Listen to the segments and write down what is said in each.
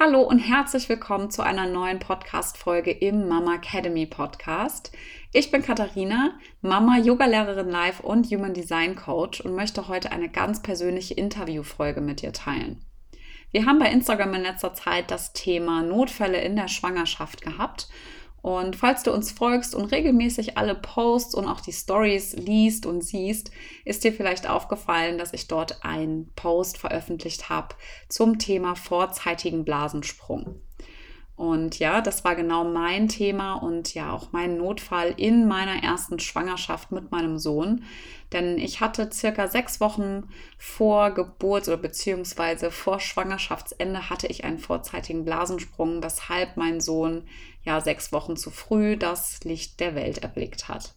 Hallo und herzlich willkommen zu einer neuen Podcast-Folge im Mama Academy Podcast. Ich bin Katharina, Mama, Yogalehrerin live und Human Design Coach und möchte heute eine ganz persönliche Interviewfolge mit dir teilen. Wir haben bei Instagram in letzter Zeit das Thema Notfälle in der Schwangerschaft gehabt und falls du uns folgst und regelmäßig alle Posts und auch die Stories liest und siehst, ist dir vielleicht aufgefallen, dass ich dort einen Post veröffentlicht habe zum Thema vorzeitigen Blasensprung. Und ja, das war genau mein Thema und ja auch mein Notfall in meiner ersten Schwangerschaft mit meinem Sohn. Denn ich hatte circa sechs Wochen vor Geburt oder beziehungsweise vor Schwangerschaftsende hatte ich einen vorzeitigen Blasensprung, weshalb mein Sohn ja sechs Wochen zu früh das Licht der Welt erblickt hat.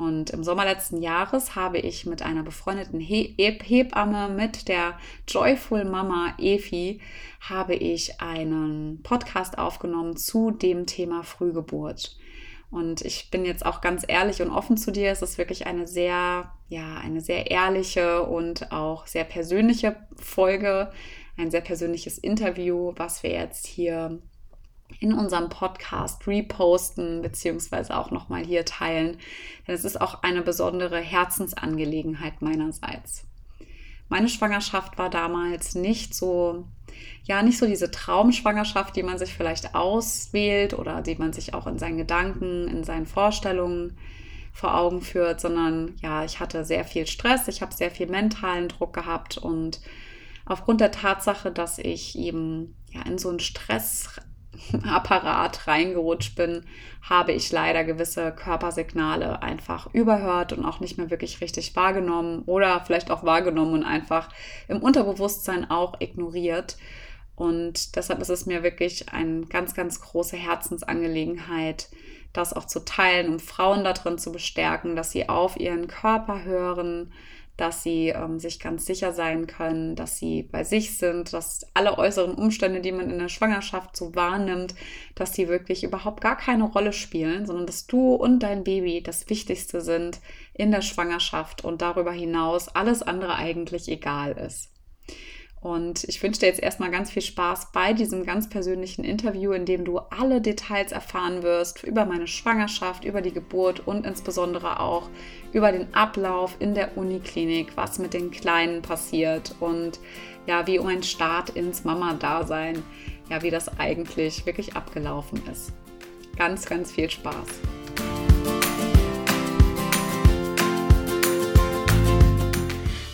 Und im Sommer letzten Jahres habe ich mit einer befreundeten He Hebamme, mit der Joyful Mama Efi, habe ich einen Podcast aufgenommen zu dem Thema Frühgeburt. Und ich bin jetzt auch ganz ehrlich und offen zu dir. Es ist wirklich eine sehr, ja, eine sehr ehrliche und auch sehr persönliche Folge, ein sehr persönliches Interview, was wir jetzt hier in unserem Podcast reposten beziehungsweise auch nochmal hier teilen. Denn es ist auch eine besondere Herzensangelegenheit meinerseits. Meine Schwangerschaft war damals nicht so, ja, nicht so diese Traumschwangerschaft, die man sich vielleicht auswählt oder die man sich auch in seinen Gedanken, in seinen Vorstellungen vor Augen führt, sondern ja, ich hatte sehr viel Stress, ich habe sehr viel mentalen Druck gehabt und aufgrund der Tatsache, dass ich eben ja in so einen Stress Apparat reingerutscht bin, habe ich leider gewisse Körpersignale einfach überhört und auch nicht mehr wirklich richtig wahrgenommen oder vielleicht auch wahrgenommen und einfach im Unterbewusstsein auch ignoriert. Und deshalb ist es mir wirklich eine ganz, ganz große Herzensangelegenheit, das auch zu teilen, um Frauen darin zu bestärken, dass sie auf ihren Körper hören, dass sie ähm, sich ganz sicher sein können, dass sie bei sich sind, dass alle äußeren Umstände, die man in der Schwangerschaft so wahrnimmt, dass die wirklich überhaupt gar keine Rolle spielen, sondern dass du und dein Baby das Wichtigste sind in der Schwangerschaft und darüber hinaus alles andere eigentlich egal ist. Und ich wünsche dir jetzt erstmal ganz viel Spaß bei diesem ganz persönlichen Interview, in dem du alle Details erfahren wirst über meine Schwangerschaft, über die Geburt und insbesondere auch über den Ablauf in der Uniklinik, was mit den Kleinen passiert und ja, wie um ein Start ins Mama-Dasein, ja, wie das eigentlich wirklich abgelaufen ist. Ganz, ganz viel Spaß.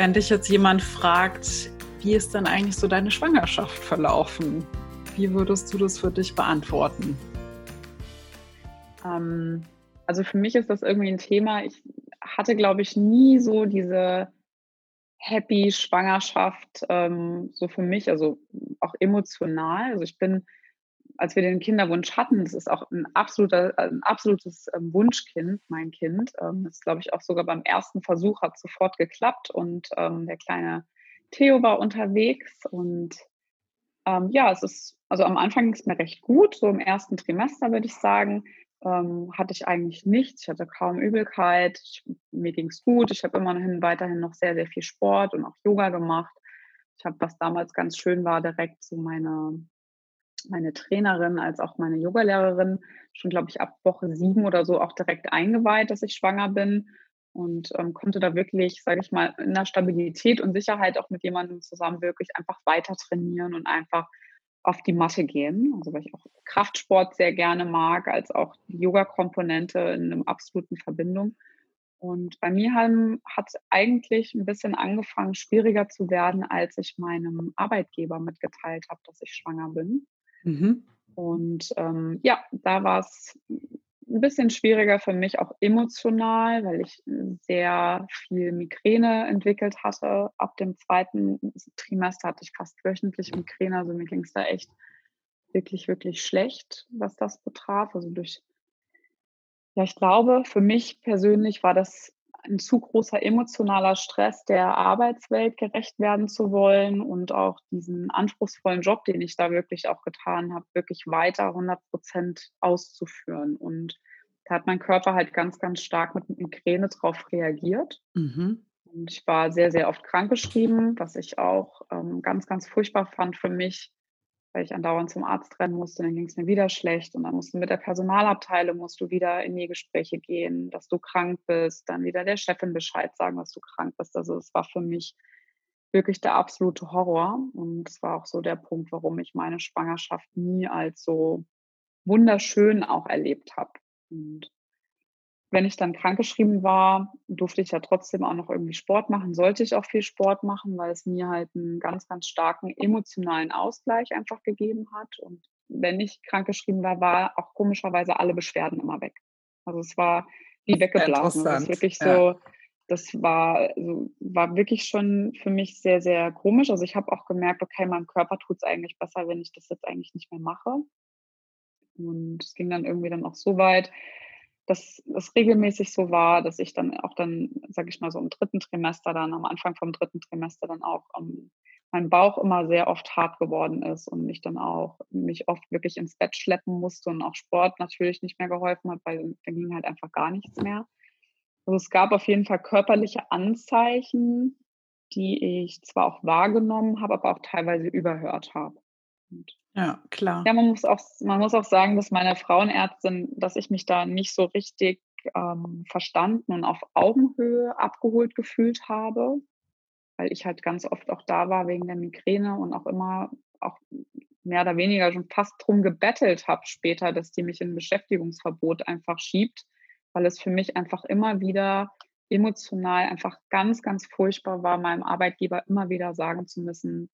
Wenn dich jetzt jemand fragt, wie ist denn eigentlich so deine Schwangerschaft verlaufen? Wie würdest du das für dich beantworten? Ähm, also für mich ist das irgendwie ein Thema. Ich hatte, glaube ich, nie so diese happy Schwangerschaft ähm, so für mich, also auch emotional. Also ich bin als wir den Kinderwunsch hatten, das ist auch ein, absoluter, ein absolutes ähm, Wunschkind, mein Kind. Ähm, das glaube ich auch sogar beim ersten Versuch hat sofort geklappt und ähm, der kleine Theo war unterwegs und ähm, ja, es ist, also am Anfang ging es mir recht gut, so im ersten Trimester würde ich sagen, ähm, hatte ich eigentlich nichts, ich hatte kaum Übelkeit, ich, mir ging es gut, ich habe immerhin weiterhin noch sehr, sehr viel Sport und auch Yoga gemacht. Ich habe, was damals ganz schön war, direkt so meine meine Trainerin als auch meine Yogalehrerin schon, glaube ich, ab Woche sieben oder so auch direkt eingeweiht, dass ich schwanger bin und ähm, konnte da wirklich, sage ich mal, in der Stabilität und Sicherheit auch mit jemandem zusammen wirklich einfach weiter trainieren und einfach auf die Matte gehen. Also weil ich auch Kraftsport sehr gerne mag, als auch die Yoga-Komponente in einer absoluten Verbindung. Und bei mir hat es eigentlich ein bisschen angefangen, schwieriger zu werden, als ich meinem Arbeitgeber mitgeteilt habe, dass ich schwanger bin. Mhm. Und ähm, ja, da war es ein bisschen schwieriger für mich auch emotional, weil ich sehr viel Migräne entwickelt hatte. Ab dem zweiten Trimester hatte ich fast wöchentlich Migräne, also mir ging es da echt wirklich, wirklich schlecht, was das betraf. Also durch, ja, ich glaube, für mich persönlich war das ein zu großer emotionaler Stress, der Arbeitswelt gerecht werden zu wollen und auch diesen anspruchsvollen Job, den ich da wirklich auch getan habe, wirklich weiter 100 Prozent auszuführen. Und da hat mein Körper halt ganz, ganz stark mit Migräne drauf reagiert. Mhm. Und ich war sehr, sehr oft krankgeschrieben, was ich auch ähm, ganz, ganz furchtbar fand für mich, weil ich andauernd zum Arzt rennen musste, dann ging es mir wieder schlecht und dann musst du mit der Personalabteilung musst du wieder in die Gespräche gehen, dass du krank bist, dann wieder der Chefin Bescheid sagen, dass du krank bist. Also es war für mich wirklich der absolute Horror und es war auch so der Punkt, warum ich meine Schwangerschaft nie als so wunderschön auch erlebt habe. Und wenn ich dann krankgeschrieben war, durfte ich ja trotzdem auch noch irgendwie Sport machen, sollte ich auch viel Sport machen, weil es mir halt einen ganz, ganz starken emotionalen Ausgleich einfach gegeben hat. Und wenn ich krankgeschrieben war, war auch komischerweise alle Beschwerden immer weg. Also es war wie weggeblasen. Das ist wirklich ja. so, das war, also war wirklich schon für mich sehr, sehr komisch. Also ich habe auch gemerkt, okay, meinem Körper tut es eigentlich besser, wenn ich das jetzt eigentlich nicht mehr mache. Und es ging dann irgendwie dann auch so weit, dass es regelmäßig so war, dass ich dann auch dann, sage ich mal so im dritten Trimester dann, am Anfang vom dritten Trimester dann auch ähm, mein Bauch immer sehr oft hart geworden ist und ich dann auch mich oft wirklich ins Bett schleppen musste und auch Sport natürlich nicht mehr geholfen hat, weil da ging halt einfach gar nichts mehr. Also es gab auf jeden Fall körperliche Anzeichen, die ich zwar auch wahrgenommen habe, aber auch teilweise überhört habe. Und ja, klar. Ja, man muss auch, man muss auch sagen, dass meine Frauenärztin, dass ich mich da nicht so richtig ähm, verstanden und auf Augenhöhe abgeholt gefühlt habe, weil ich halt ganz oft auch da war wegen der Migräne und auch immer auch mehr oder weniger schon fast drum gebettelt habe später, dass die mich in ein Beschäftigungsverbot einfach schiebt, weil es für mich einfach immer wieder emotional einfach ganz, ganz furchtbar war, meinem Arbeitgeber immer wieder sagen zu müssen,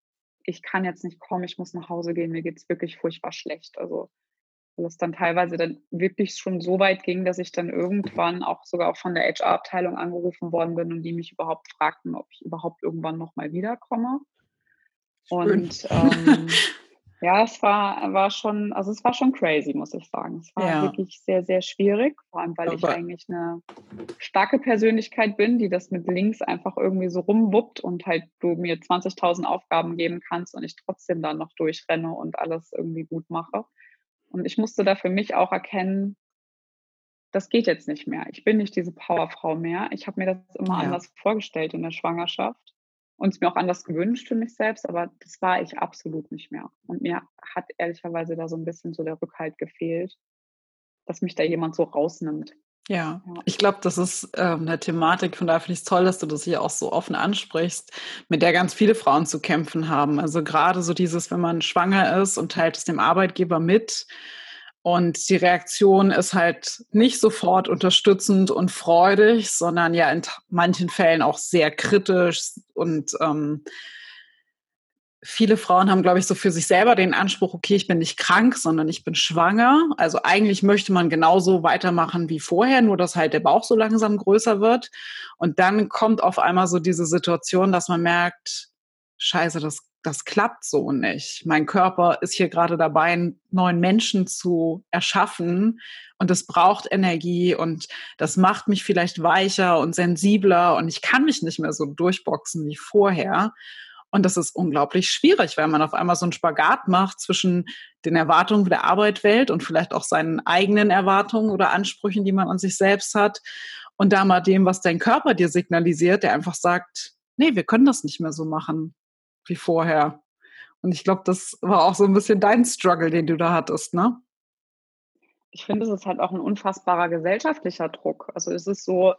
ich kann jetzt nicht kommen, ich muss nach Hause gehen, mir geht es wirklich furchtbar schlecht. Also weil es dann teilweise dann wirklich schon so weit ging, dass ich dann irgendwann auch sogar auch von der HR-Abteilung angerufen worden bin und die mich überhaupt fragten, ob ich überhaupt irgendwann nochmal wiederkomme. Schön. Und ähm, Ja, es war, war schon, also es war schon crazy, muss ich sagen. Es war ja. wirklich sehr, sehr schwierig, vor allem weil Aber ich eigentlich eine starke Persönlichkeit bin, die das mit links einfach irgendwie so rumwuppt und halt du mir 20.000 Aufgaben geben kannst und ich trotzdem dann noch durchrenne und alles irgendwie gut mache. Und ich musste da für mich auch erkennen, das geht jetzt nicht mehr. Ich bin nicht diese Powerfrau mehr. Ich habe mir das immer ja. anders vorgestellt in der Schwangerschaft und es mir auch anders gewünscht für mich selbst, aber das war ich absolut nicht mehr. Und mir hat ehrlicherweise da so ein bisschen so der Rückhalt gefehlt, dass mich da jemand so rausnimmt. Ja, ja. ich glaube, das ist ähm, eine Thematik, von daher finde ich es toll, dass du das hier auch so offen ansprichst, mit der ganz viele Frauen zu kämpfen haben. Also gerade so dieses, wenn man schwanger ist und teilt es dem Arbeitgeber mit, und die Reaktion ist halt nicht sofort unterstützend und freudig, sondern ja in manchen Fällen auch sehr kritisch. Und ähm, viele Frauen haben, glaube ich, so für sich selber den Anspruch, okay, ich bin nicht krank, sondern ich bin schwanger. Also eigentlich möchte man genauso weitermachen wie vorher, nur dass halt der Bauch so langsam größer wird. Und dann kommt auf einmal so diese Situation, dass man merkt, scheiße, das das klappt so nicht. Mein Körper ist hier gerade dabei, einen neuen Menschen zu erschaffen und es braucht Energie und das macht mich vielleicht weicher und sensibler und ich kann mich nicht mehr so durchboxen wie vorher. Und das ist unglaublich schwierig, weil man auf einmal so einen Spagat macht zwischen den Erwartungen der Arbeitwelt und vielleicht auch seinen eigenen Erwartungen oder Ansprüchen, die man an sich selbst hat. Und da mal dem, was dein Körper dir signalisiert, der einfach sagt, nee, wir können das nicht mehr so machen wie vorher. Und ich glaube, das war auch so ein bisschen dein Struggle, den du da hattest, ne? Ich finde, es ist halt auch ein unfassbarer gesellschaftlicher Druck. Also es ist so,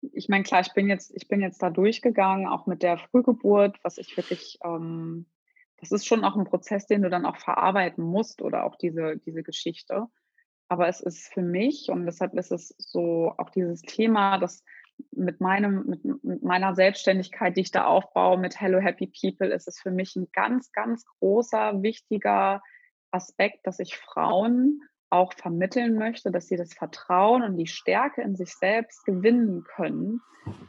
ich meine, klar, ich bin jetzt, ich bin jetzt da durchgegangen, auch mit der Frühgeburt, was ich wirklich, ähm, das ist schon auch ein Prozess, den du dann auch verarbeiten musst oder auch diese, diese Geschichte. Aber es ist für mich, und deshalb ist es so auch dieses Thema, dass mit, meinem, mit, mit, meiner Selbstständigkeit, die ich da aufbaue, mit Hello Happy People, ist es für mich ein ganz, ganz großer, wichtiger Aspekt, dass ich Frauen auch vermitteln möchte, dass sie das Vertrauen und die Stärke in sich selbst gewinnen können,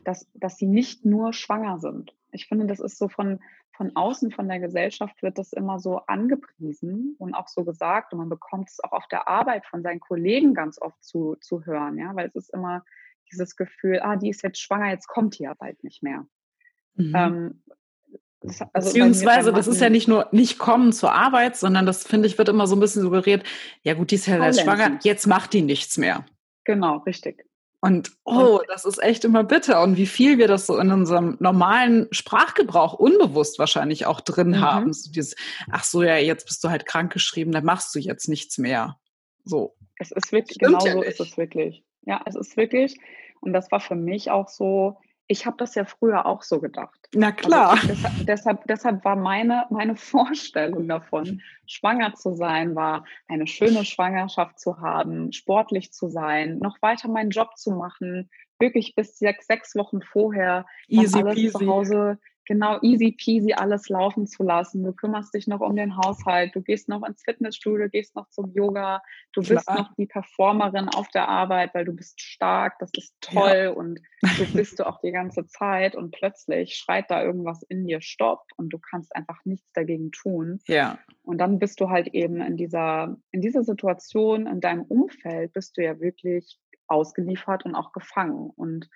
dass, dass sie nicht nur schwanger sind. Ich finde, das ist so von, von außen, von der Gesellschaft wird das immer so angepriesen und auch so gesagt. Und man bekommt es auch auf der Arbeit von seinen Kollegen ganz oft zu, zu hören, ja, weil es ist immer dieses Gefühl, ah, die ist jetzt schwanger, jetzt kommt die ja bald nicht mehr. Mhm. Ähm, das, also Beziehungsweise, das ist ja nicht nur nicht kommen zur Arbeit, sondern das, finde ich, wird immer so ein bisschen suggeriert, ja gut, die ist ja schwanger, jetzt macht die nichts mehr. Genau, richtig. Und oh, das ist echt immer bitter. Und wie viel wir das so in unserem normalen Sprachgebrauch unbewusst wahrscheinlich auch drin mhm. haben. So dieses, ach so, ja, jetzt bist du halt krankgeschrieben, dann machst du jetzt nichts mehr. So. Es ist wirklich, genau ja so ist es wirklich. Ja, es ist wirklich. Und das war für mich auch so, ich habe das ja früher auch so gedacht. Na also klar. Also deshalb, deshalb, deshalb, war meine, meine Vorstellung davon, schwanger zu sein, war eine schöne Schwangerschaft zu haben, sportlich zu sein, noch weiter meinen Job zu machen, wirklich bis sechs, sechs Wochen vorher Easy alles peasy. zu Hause genau easy peasy alles laufen zu lassen. Du kümmerst dich noch um den Haushalt, du gehst noch ins Fitnessstudio, gehst noch zum Yoga, du Klar. bist noch die Performerin auf der Arbeit, weil du bist stark, das ist toll ja. und du bist du auch die ganze Zeit und plötzlich schreit da irgendwas in dir Stopp und du kannst einfach nichts dagegen tun. Ja. Und dann bist du halt eben in dieser, in dieser Situation, in deinem Umfeld bist du ja wirklich ausgeliefert und auch gefangen und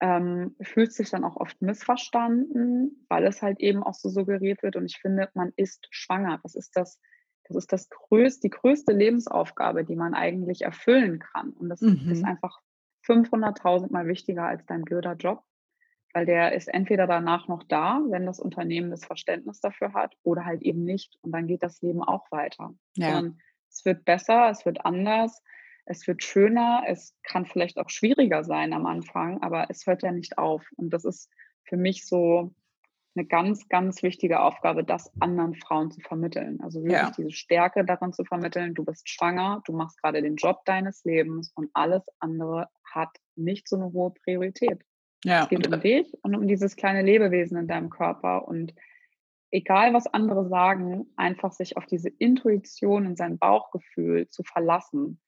ähm, fühlt sich dann auch oft missverstanden, weil es halt eben auch so suggeriert wird. Und ich finde, man ist schwanger. Das ist das, das ist das größte, die größte Lebensaufgabe, die man eigentlich erfüllen kann. Und das mhm. ist einfach 500.000 Mal wichtiger als dein blöder Job, weil der ist entweder danach noch da, wenn das Unternehmen das Verständnis dafür hat, oder halt eben nicht. Und dann geht das Leben auch weiter. Ja. es wird besser, es wird anders es wird schöner, es kann vielleicht auch schwieriger sein am Anfang, aber es hört ja nicht auf. Und das ist für mich so eine ganz, ganz wichtige Aufgabe, das anderen Frauen zu vermitteln. Also wirklich ja. diese Stärke daran zu vermitteln, du bist schwanger, du machst gerade den Job deines Lebens und alles andere hat nicht so eine hohe Priorität. Ja. Es geht um dich und um dieses kleine Lebewesen in deinem Körper und egal was andere sagen, einfach sich auf diese Intuition und sein Bauchgefühl zu verlassen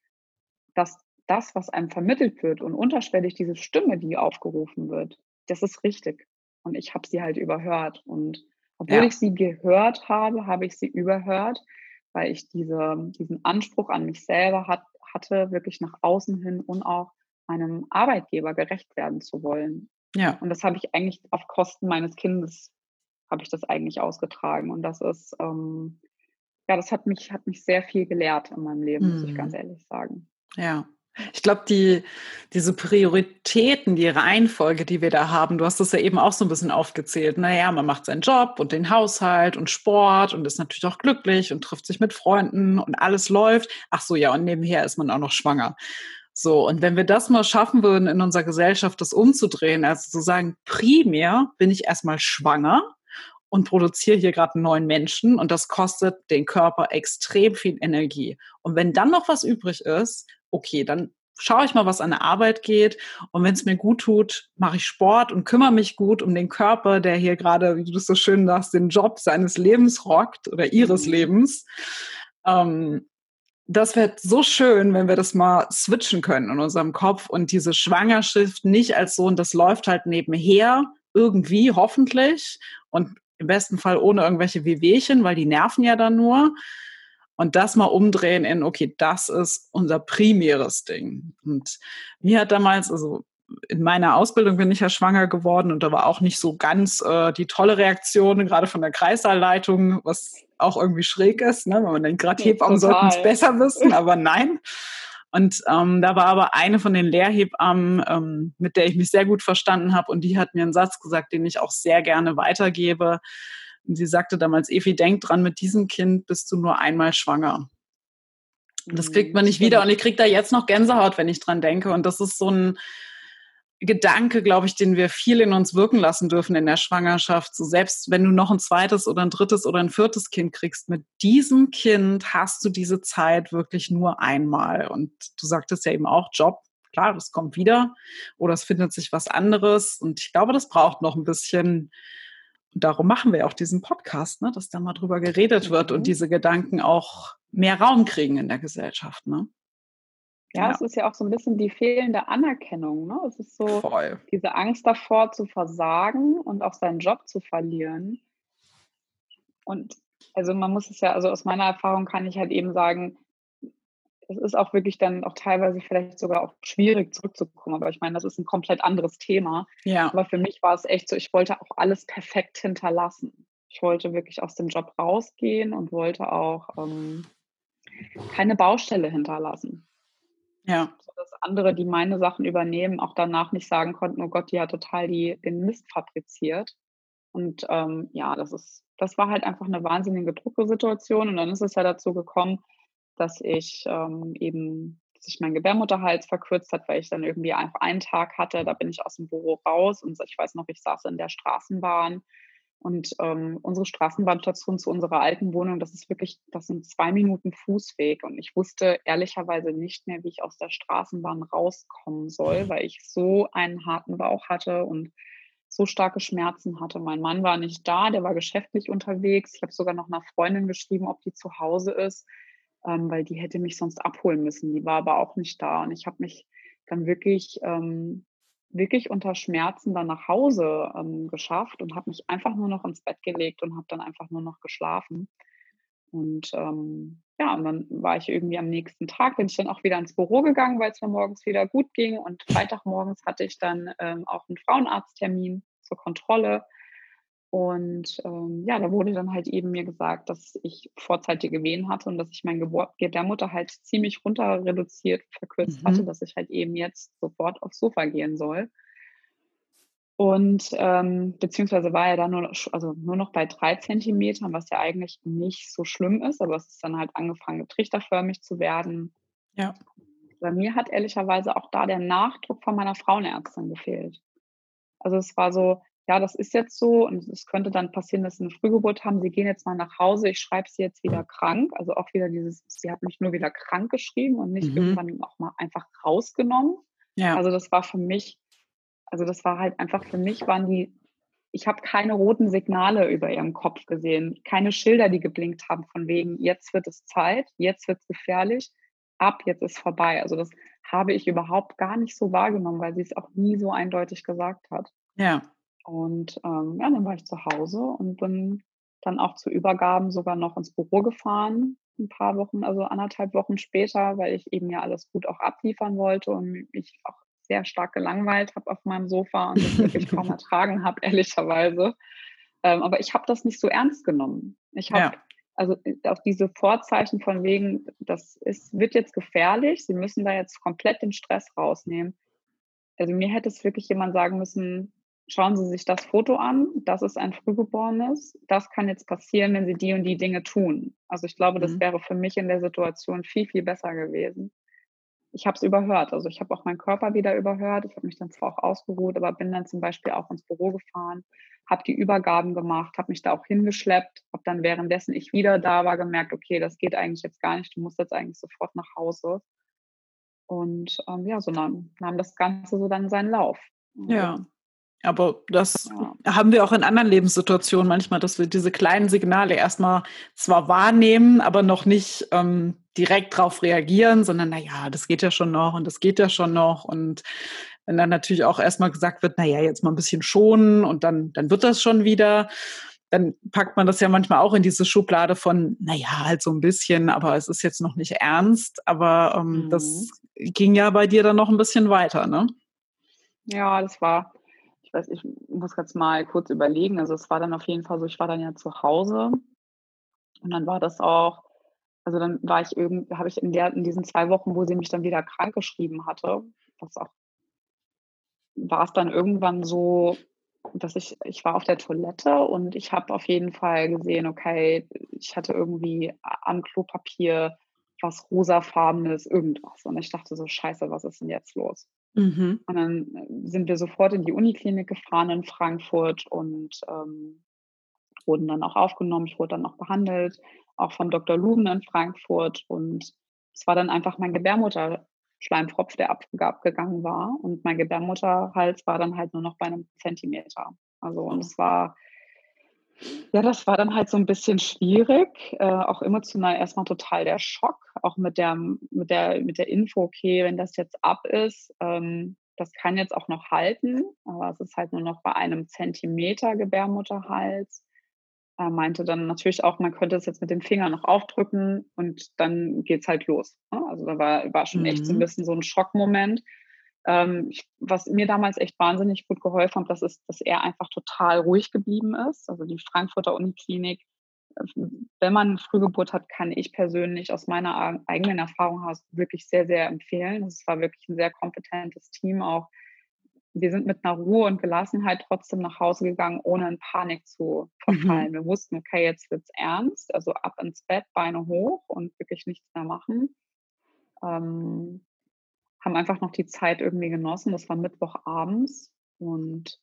dass das, was einem vermittelt wird und unterschwellig diese Stimme, die aufgerufen wird, das ist richtig. Und ich habe sie halt überhört. Und obwohl ja. ich sie gehört habe, habe ich sie überhört, weil ich diese, diesen Anspruch an mich selber hat, hatte, wirklich nach außen hin und auch meinem Arbeitgeber gerecht werden zu wollen. Ja. Und das habe ich eigentlich auf Kosten meines Kindes habe ich das eigentlich ausgetragen. Und das ist, ähm, ja, das hat mich, hat mich sehr viel gelehrt in meinem Leben, muss ich ganz mhm. ehrlich sagen. Ja. Ich glaube, die, diese Prioritäten, die Reihenfolge, die wir da haben, du hast das ja eben auch so ein bisschen aufgezählt. Naja, man macht seinen Job und den Haushalt und Sport und ist natürlich auch glücklich und trifft sich mit Freunden und alles läuft. Ach so, ja, und nebenher ist man auch noch schwanger. So, und wenn wir das mal schaffen würden, in unserer Gesellschaft das umzudrehen, also zu sagen, primär bin ich erstmal schwanger und produziere hier gerade einen neuen Menschen und das kostet den Körper extrem viel Energie. Und wenn dann noch was übrig ist, okay, dann schaue ich mal, was an der Arbeit geht. Und wenn es mir gut tut, mache ich Sport und kümmere mich gut um den Körper, der hier gerade, wie du das so schön sagst, den Job seines Lebens rockt oder ihres mhm. Lebens. Ähm, das wäre so schön, wenn wir das mal switchen können in unserem Kopf und diese Schwangerschaft nicht als so, und das läuft halt nebenher, irgendwie, hoffentlich, und im besten Fall ohne irgendwelche Wehwehchen, weil die nerven ja dann nur, und das mal umdrehen in, okay, das ist unser primäres Ding. Und mir hat damals, also in meiner Ausbildung bin ich ja schwanger geworden und da war auch nicht so ganz äh, die tolle Reaktion, gerade von der Kreisallleitung, was auch irgendwie schräg ist, ne? wenn man denkt, gerade Hebammen sollten es besser wissen, aber nein. Und ähm, da war aber eine von den Lehrhebammen, ähm, mit der ich mich sehr gut verstanden habe und die hat mir einen Satz gesagt, den ich auch sehr gerne weitergebe. Und sie sagte damals, Evi, denk dran, mit diesem Kind bist du nur einmal schwanger. Das kriegt mhm, man nicht wieder. Und ich kriege da jetzt noch Gänsehaut, wenn ich dran denke. Und das ist so ein Gedanke, glaube ich, den wir viel in uns wirken lassen dürfen in der Schwangerschaft. So selbst wenn du noch ein zweites oder ein drittes oder ein viertes Kind kriegst, mit diesem Kind hast du diese Zeit wirklich nur einmal. Und du sagtest ja eben auch Job. Klar, das kommt wieder oder es findet sich was anderes. Und ich glaube, das braucht noch ein bisschen und darum machen wir auch diesen Podcast, ne, dass da mal drüber geredet wird und mhm. diese Gedanken auch mehr Raum kriegen in der Gesellschaft, ne? Ja, ja, es ist ja auch so ein bisschen die fehlende Anerkennung. Ne? Es ist so Voll. diese Angst davor zu versagen und auch seinen Job zu verlieren. Und also man muss es ja, also aus meiner Erfahrung kann ich halt eben sagen, es ist auch wirklich dann auch teilweise vielleicht sogar auch schwierig zurückzukommen. Aber ich meine, das ist ein komplett anderes Thema. Ja. Aber für mich war es echt so, ich wollte auch alles perfekt hinterlassen. Ich wollte wirklich aus dem Job rausgehen und wollte auch ähm, keine Baustelle hinterlassen. Ja. So, dass andere, die meine Sachen übernehmen, auch danach nicht sagen konnten, oh Gott, die hat total die, den Mist fabriziert. Und ähm, ja, das ist, das war halt einfach eine wahnsinnige Drucksituation. Und dann ist es ja dazu gekommen, dass ich ähm, eben, dass sich mein Gebärmutterhals verkürzt hat, weil ich dann irgendwie einfach einen Tag hatte. Da bin ich aus dem Büro raus und ich weiß noch, ich saß in der Straßenbahn und ähm, unsere Straßenbahnstation zu unserer alten Wohnung, das ist wirklich, das sind zwei Minuten Fußweg. Und ich wusste ehrlicherweise nicht mehr, wie ich aus der Straßenbahn rauskommen soll, weil ich so einen harten Bauch hatte und so starke Schmerzen hatte. Mein Mann war nicht da, der war geschäftlich unterwegs. Ich habe sogar noch einer Freundin geschrieben, ob die zu Hause ist, ähm, weil die hätte mich sonst abholen müssen. Die war aber auch nicht da. Und ich habe mich dann wirklich ähm, wirklich unter Schmerzen dann nach Hause ähm, geschafft und habe mich einfach nur noch ins Bett gelegt und habe dann einfach nur noch geschlafen. Und ähm, ja, und dann war ich irgendwie am nächsten Tag, bin ich dann auch wieder ins Büro gegangen, weil es mir morgens wieder gut ging. Und Freitagmorgens hatte ich dann ähm, auch einen Frauenarzttermin zur Kontrolle. Und ähm, ja, da wurde dann halt eben mir gesagt, dass ich vorzeitige Wehen hatte und dass ich mein Gebärmutter halt ziemlich runter reduziert, verkürzt mhm. hatte, dass ich halt eben jetzt sofort aufs Sofa gehen soll. Und ähm, beziehungsweise war er dann nur, noch, also nur noch bei drei Zentimetern, was ja eigentlich nicht so schlimm ist, aber es ist dann halt angefangen, trichterförmig zu werden. Ja. Bei mir hat ehrlicherweise auch da der Nachdruck von meiner Frauenärztin gefehlt. Also es war so, ja, das ist jetzt so und es könnte dann passieren, dass sie eine Frühgeburt haben, sie gehen jetzt mal nach Hause, ich schreibe sie jetzt wieder krank. Also auch wieder dieses, sie hat mich nur wieder krank geschrieben und nicht mhm. irgendwann auch mal einfach rausgenommen. Ja. Also das war für mich, also das war halt einfach für mich, waren die, ich habe keine roten Signale über ihrem Kopf gesehen, keine Schilder, die geblinkt haben von wegen, jetzt wird es Zeit, jetzt wird es gefährlich, ab, jetzt ist vorbei. Also das habe ich überhaupt gar nicht so wahrgenommen, weil sie es auch nie so eindeutig gesagt hat. Ja. Und ähm, ja, dann war ich zu Hause und bin dann auch zu Übergaben sogar noch ins Büro gefahren, ein paar Wochen, also anderthalb Wochen später, weil ich eben ja alles gut auch abliefern wollte und mich auch sehr stark gelangweilt habe auf meinem Sofa und das wirklich kaum ertragen habe, ehrlicherweise. Ähm, aber ich habe das nicht so ernst genommen. Ich habe ja. also äh, auch diese Vorzeichen von wegen, das ist, wird jetzt gefährlich, Sie müssen da jetzt komplett den Stress rausnehmen. Also mir hätte es wirklich jemand sagen müssen, schauen Sie sich das Foto an, das ist ein Frühgeborenes, das kann jetzt passieren, wenn Sie die und die Dinge tun. Also ich glaube, das mhm. wäre für mich in der Situation viel, viel besser gewesen. Ich habe es überhört, also ich habe auch meinen Körper wieder überhört, ich habe mich dann zwar auch ausgeruht, aber bin dann zum Beispiel auch ins Büro gefahren, habe die Übergaben gemacht, habe mich da auch hingeschleppt, habe dann währenddessen ich wieder da war gemerkt, okay, das geht eigentlich jetzt gar nicht, du musst jetzt eigentlich sofort nach Hause. Und ähm, ja, so nahm, nahm das Ganze so dann seinen Lauf. Ja. Aber das ja. haben wir auch in anderen Lebenssituationen manchmal, dass wir diese kleinen Signale erstmal zwar wahrnehmen, aber noch nicht ähm, direkt darauf reagieren, sondern naja, das geht ja schon noch und das geht ja schon noch. Und wenn dann natürlich auch erstmal gesagt wird, naja, jetzt mal ein bisschen schonen und dann, dann wird das schon wieder, dann packt man das ja manchmal auch in diese Schublade von, naja, halt so ein bisschen, aber es ist jetzt noch nicht ernst. Aber ähm, mhm. das ging ja bei dir dann noch ein bisschen weiter, ne? Ja, das war weiß, ich muss jetzt mal kurz überlegen. Also es war dann auf jeden Fall so, ich war dann ja zu Hause und dann war das auch, also dann war ich irgendwie, habe ich in, der, in diesen zwei Wochen, wo sie mich dann wieder krank geschrieben hatte, was auch, war es dann irgendwann so, dass ich, ich war auf der Toilette und ich habe auf jeden Fall gesehen, okay, ich hatte irgendwie am Klopapier was rosafarbenes, irgendwas. Und ich dachte so, scheiße, was ist denn jetzt los? Mhm. Und dann äh, sind wir sofort in die Uniklinik gefahren in Frankfurt und ähm, wurden dann auch aufgenommen. Ich wurde dann auch behandelt, auch vom Dr. Luben in Frankfurt. Und es war dann einfach mein Gebärmutterschleimpfropf, der abgegangen war. Und mein Gebärmutterhals war dann halt nur noch bei einem Zentimeter. Also und es war Ja, das war dann halt so ein bisschen schwierig, äh, auch emotional erstmal total der Schock, auch mit der mit der mit der Info, okay, wenn das jetzt ab ist, ähm, das kann jetzt auch noch halten, aber es ist halt nur noch bei einem Zentimeter Gebärmutterhals. Er meinte dann natürlich auch, man könnte es jetzt mit dem Finger noch aufdrücken und dann geht's halt los, ne? Also, da war war schon echt so ein Mhm. bisschen so ein Schockmoment. Ähm, ich was mir damals echt wahnsinnig gut geholfen hat, das ist, dass er einfach total ruhig geblieben ist. Also, die Frankfurter Uniklinik, äh, wenn man 'ne Frühgeburt hat, kann ich persönlich aus meiner eigenen Erfahrung heraus wirklich sehr, sehr empfehlen. Es war wirklich 'n sehr kompetentes Team auch. Wir sind mit 'ner Ruhe und Gelassenheit trotzdem nach Hause gegangen, ohne in Panik zu Mhm. verfallen. Wir wussten: „Okay, jetzt wird's ernst“, also ab ins Bett, Beine hoch und wirklich nichts mehr machen. Ähm, haben einfach noch die Zeit irgendwie genossen. Das war Mittwochabends und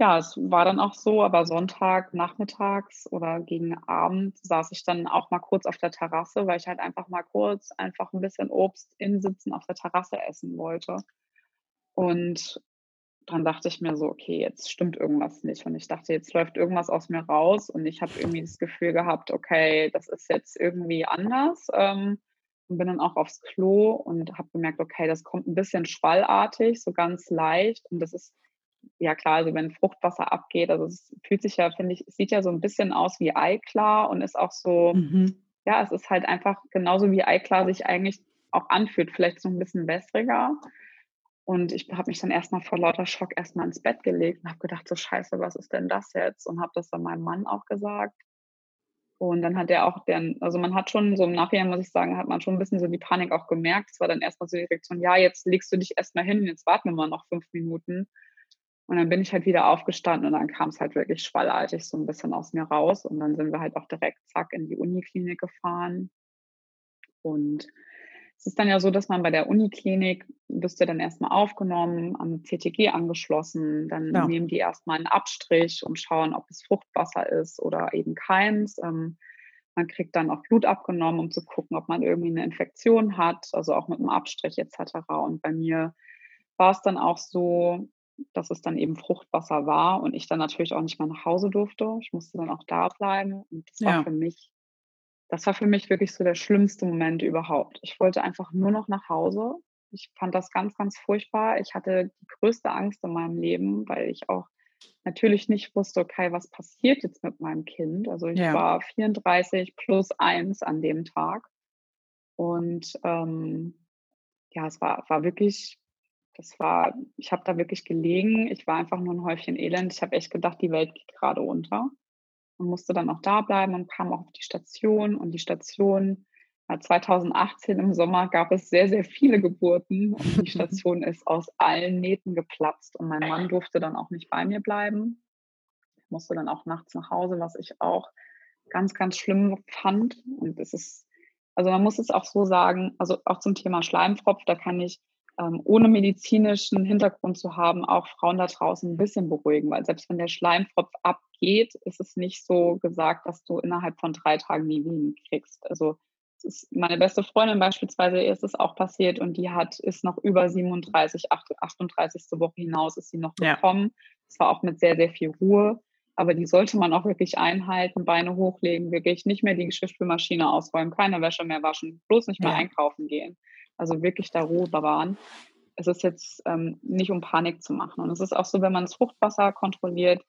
ja, es war dann auch so, aber Sonntagnachmittags oder gegen Abend saß ich dann auch mal kurz auf der Terrasse, weil ich halt einfach mal kurz einfach 'n bisschen Obst im Sitzen auf der Terrasse essen wollte. Und dann dachte ich mir so: „Okay, jetzt stimmt irgendwas nicht.“ Und ich dachte, jetzt läuft irgendwas aus mir raus und ich habe irgendwie das Gefühl gehabt: „Okay, das ist jetzt irgendwie anders“, ähm, und bin dann auch aufs Klo und habe gemerkt: „Okay, das kommt 'n bisschen schwallartig, so ganz leicht.“ Und das ist ja klar, also wenn Fruchtwasser abgeht also es fühlt sich ja, finde ich es sieht ja so 'n bisschen aus wie Eiklar und ist auch so Mhm. ja, es ist halt einfach genauso wie Eiklar sich eigentlich auch anfühlt, vielleicht so 'n bisschen wässriger. Und ich habe mich dann erst mal vor lauter Schock erst mal ins Bett gelegt und habe gedacht: „So Scheiße, was ist denn das jetzt?“ Und habe das dann meinem Mann auch gesagt. Und dann hat er auch dann also man hat schon so im Nachhinein, muss ich sagen, hat man schon 'n bisschen so die Panik auch gemerkt. Es war dann erst mal so die Reaktion: „Ja, jetzt legst du dich erst mal hin, jetzt warten wir mal noch 5 Minuten.“ Und dann bin ich halt wieder aufgestanden und dann kam's halt wirklich schwallartig so 'n bisschen aus mir raus und dann sind wir halt auch direkt zack in die Uniklinik gefahren. Und es ist dann ja so, dass man bei der Uniklinik wirst du dann erst mal aufgenommen, am CTG angeschlossen, dann Ja. nehmen die erst mal 'n Abstrich und schauen, ob es Fruchtwasser ist oder eben keins. Ähm, man kriegt dann auch Blut abgenommen, um zu gucken, ob man irgendwie 'ne Infektion hat, also auch mit 'm Abstrich et cetera. Und bei mir war's dann auch so, dass es dann eben Fruchtwasser war und ich dann natürlich auch nicht mehr nach Hause durfte. Ich musste dann auch da bleiben und das war Ja. für mich das war für mich wirklich so der schlimmste Moment überhaupt. Ich wollte einfach nur noch nach Hause. Ich fand das ganz, ganz furchtbar. Ich hatte die größte Angst in meinem Leben, weil ich auch natürlich nicht wusste: „Okay, was passiert jetzt mit meinem Kind?“ Also, ich Ja. war 34 plus 1 an dem Tag. Und, ähm, ja, es war war wirklich das war ich habe da wirklich gelegen. Ich war einfach nur 'n Häufchen Elend. Ich habe echt gedacht, die Welt geht grade unter und musste dann auch da bleiben und kam auch auf die Station. Und die Station äh, 2018 im Sommer gab es sehr, sehr viele Geburten und die Station ist aus allen Nähten geplatzt und mein Mann durfte dann auch nicht bei mir bleiben. Musste dann auch nachts nach Hause, was ich auch ganz, ganz schlimm fand. Und es ist also, man muss es auch so sagen also, auch zum Thema Schleimfropf, da kann ich, ähm, ohne medizinischen Hintergrund zu haben, auch Frauen da draußen 'n bisschen beruhigen, weil selbst wenn der Schleimfropf abgeht, ist es nicht so gesagt, dass du innerhalb von 3 Tagen die Wehen kriegst. Also, meine beste Freundin beispielsweise, ist es auch passiert und die hat ist noch über 37, acht 38. Woche hinaus ist sie noch Ja. gekommen. Es war auch mit sehr, sehr viel Ruhe, aber die sollte man auch wirklich einhalten, Beine hochlegen, wirklich nicht mehr die Geschirrspülmaschine ausräumen, keine Wäsche mehr waschen, bloß nicht mehr Ja. einkaufen gehen. Also, wirklich da Ruhe bewahren. Es ist jetzt, ähm, nicht um Panik zu machen. Und es ist auch so, wenn man das Fruchtwasser kontrolliert,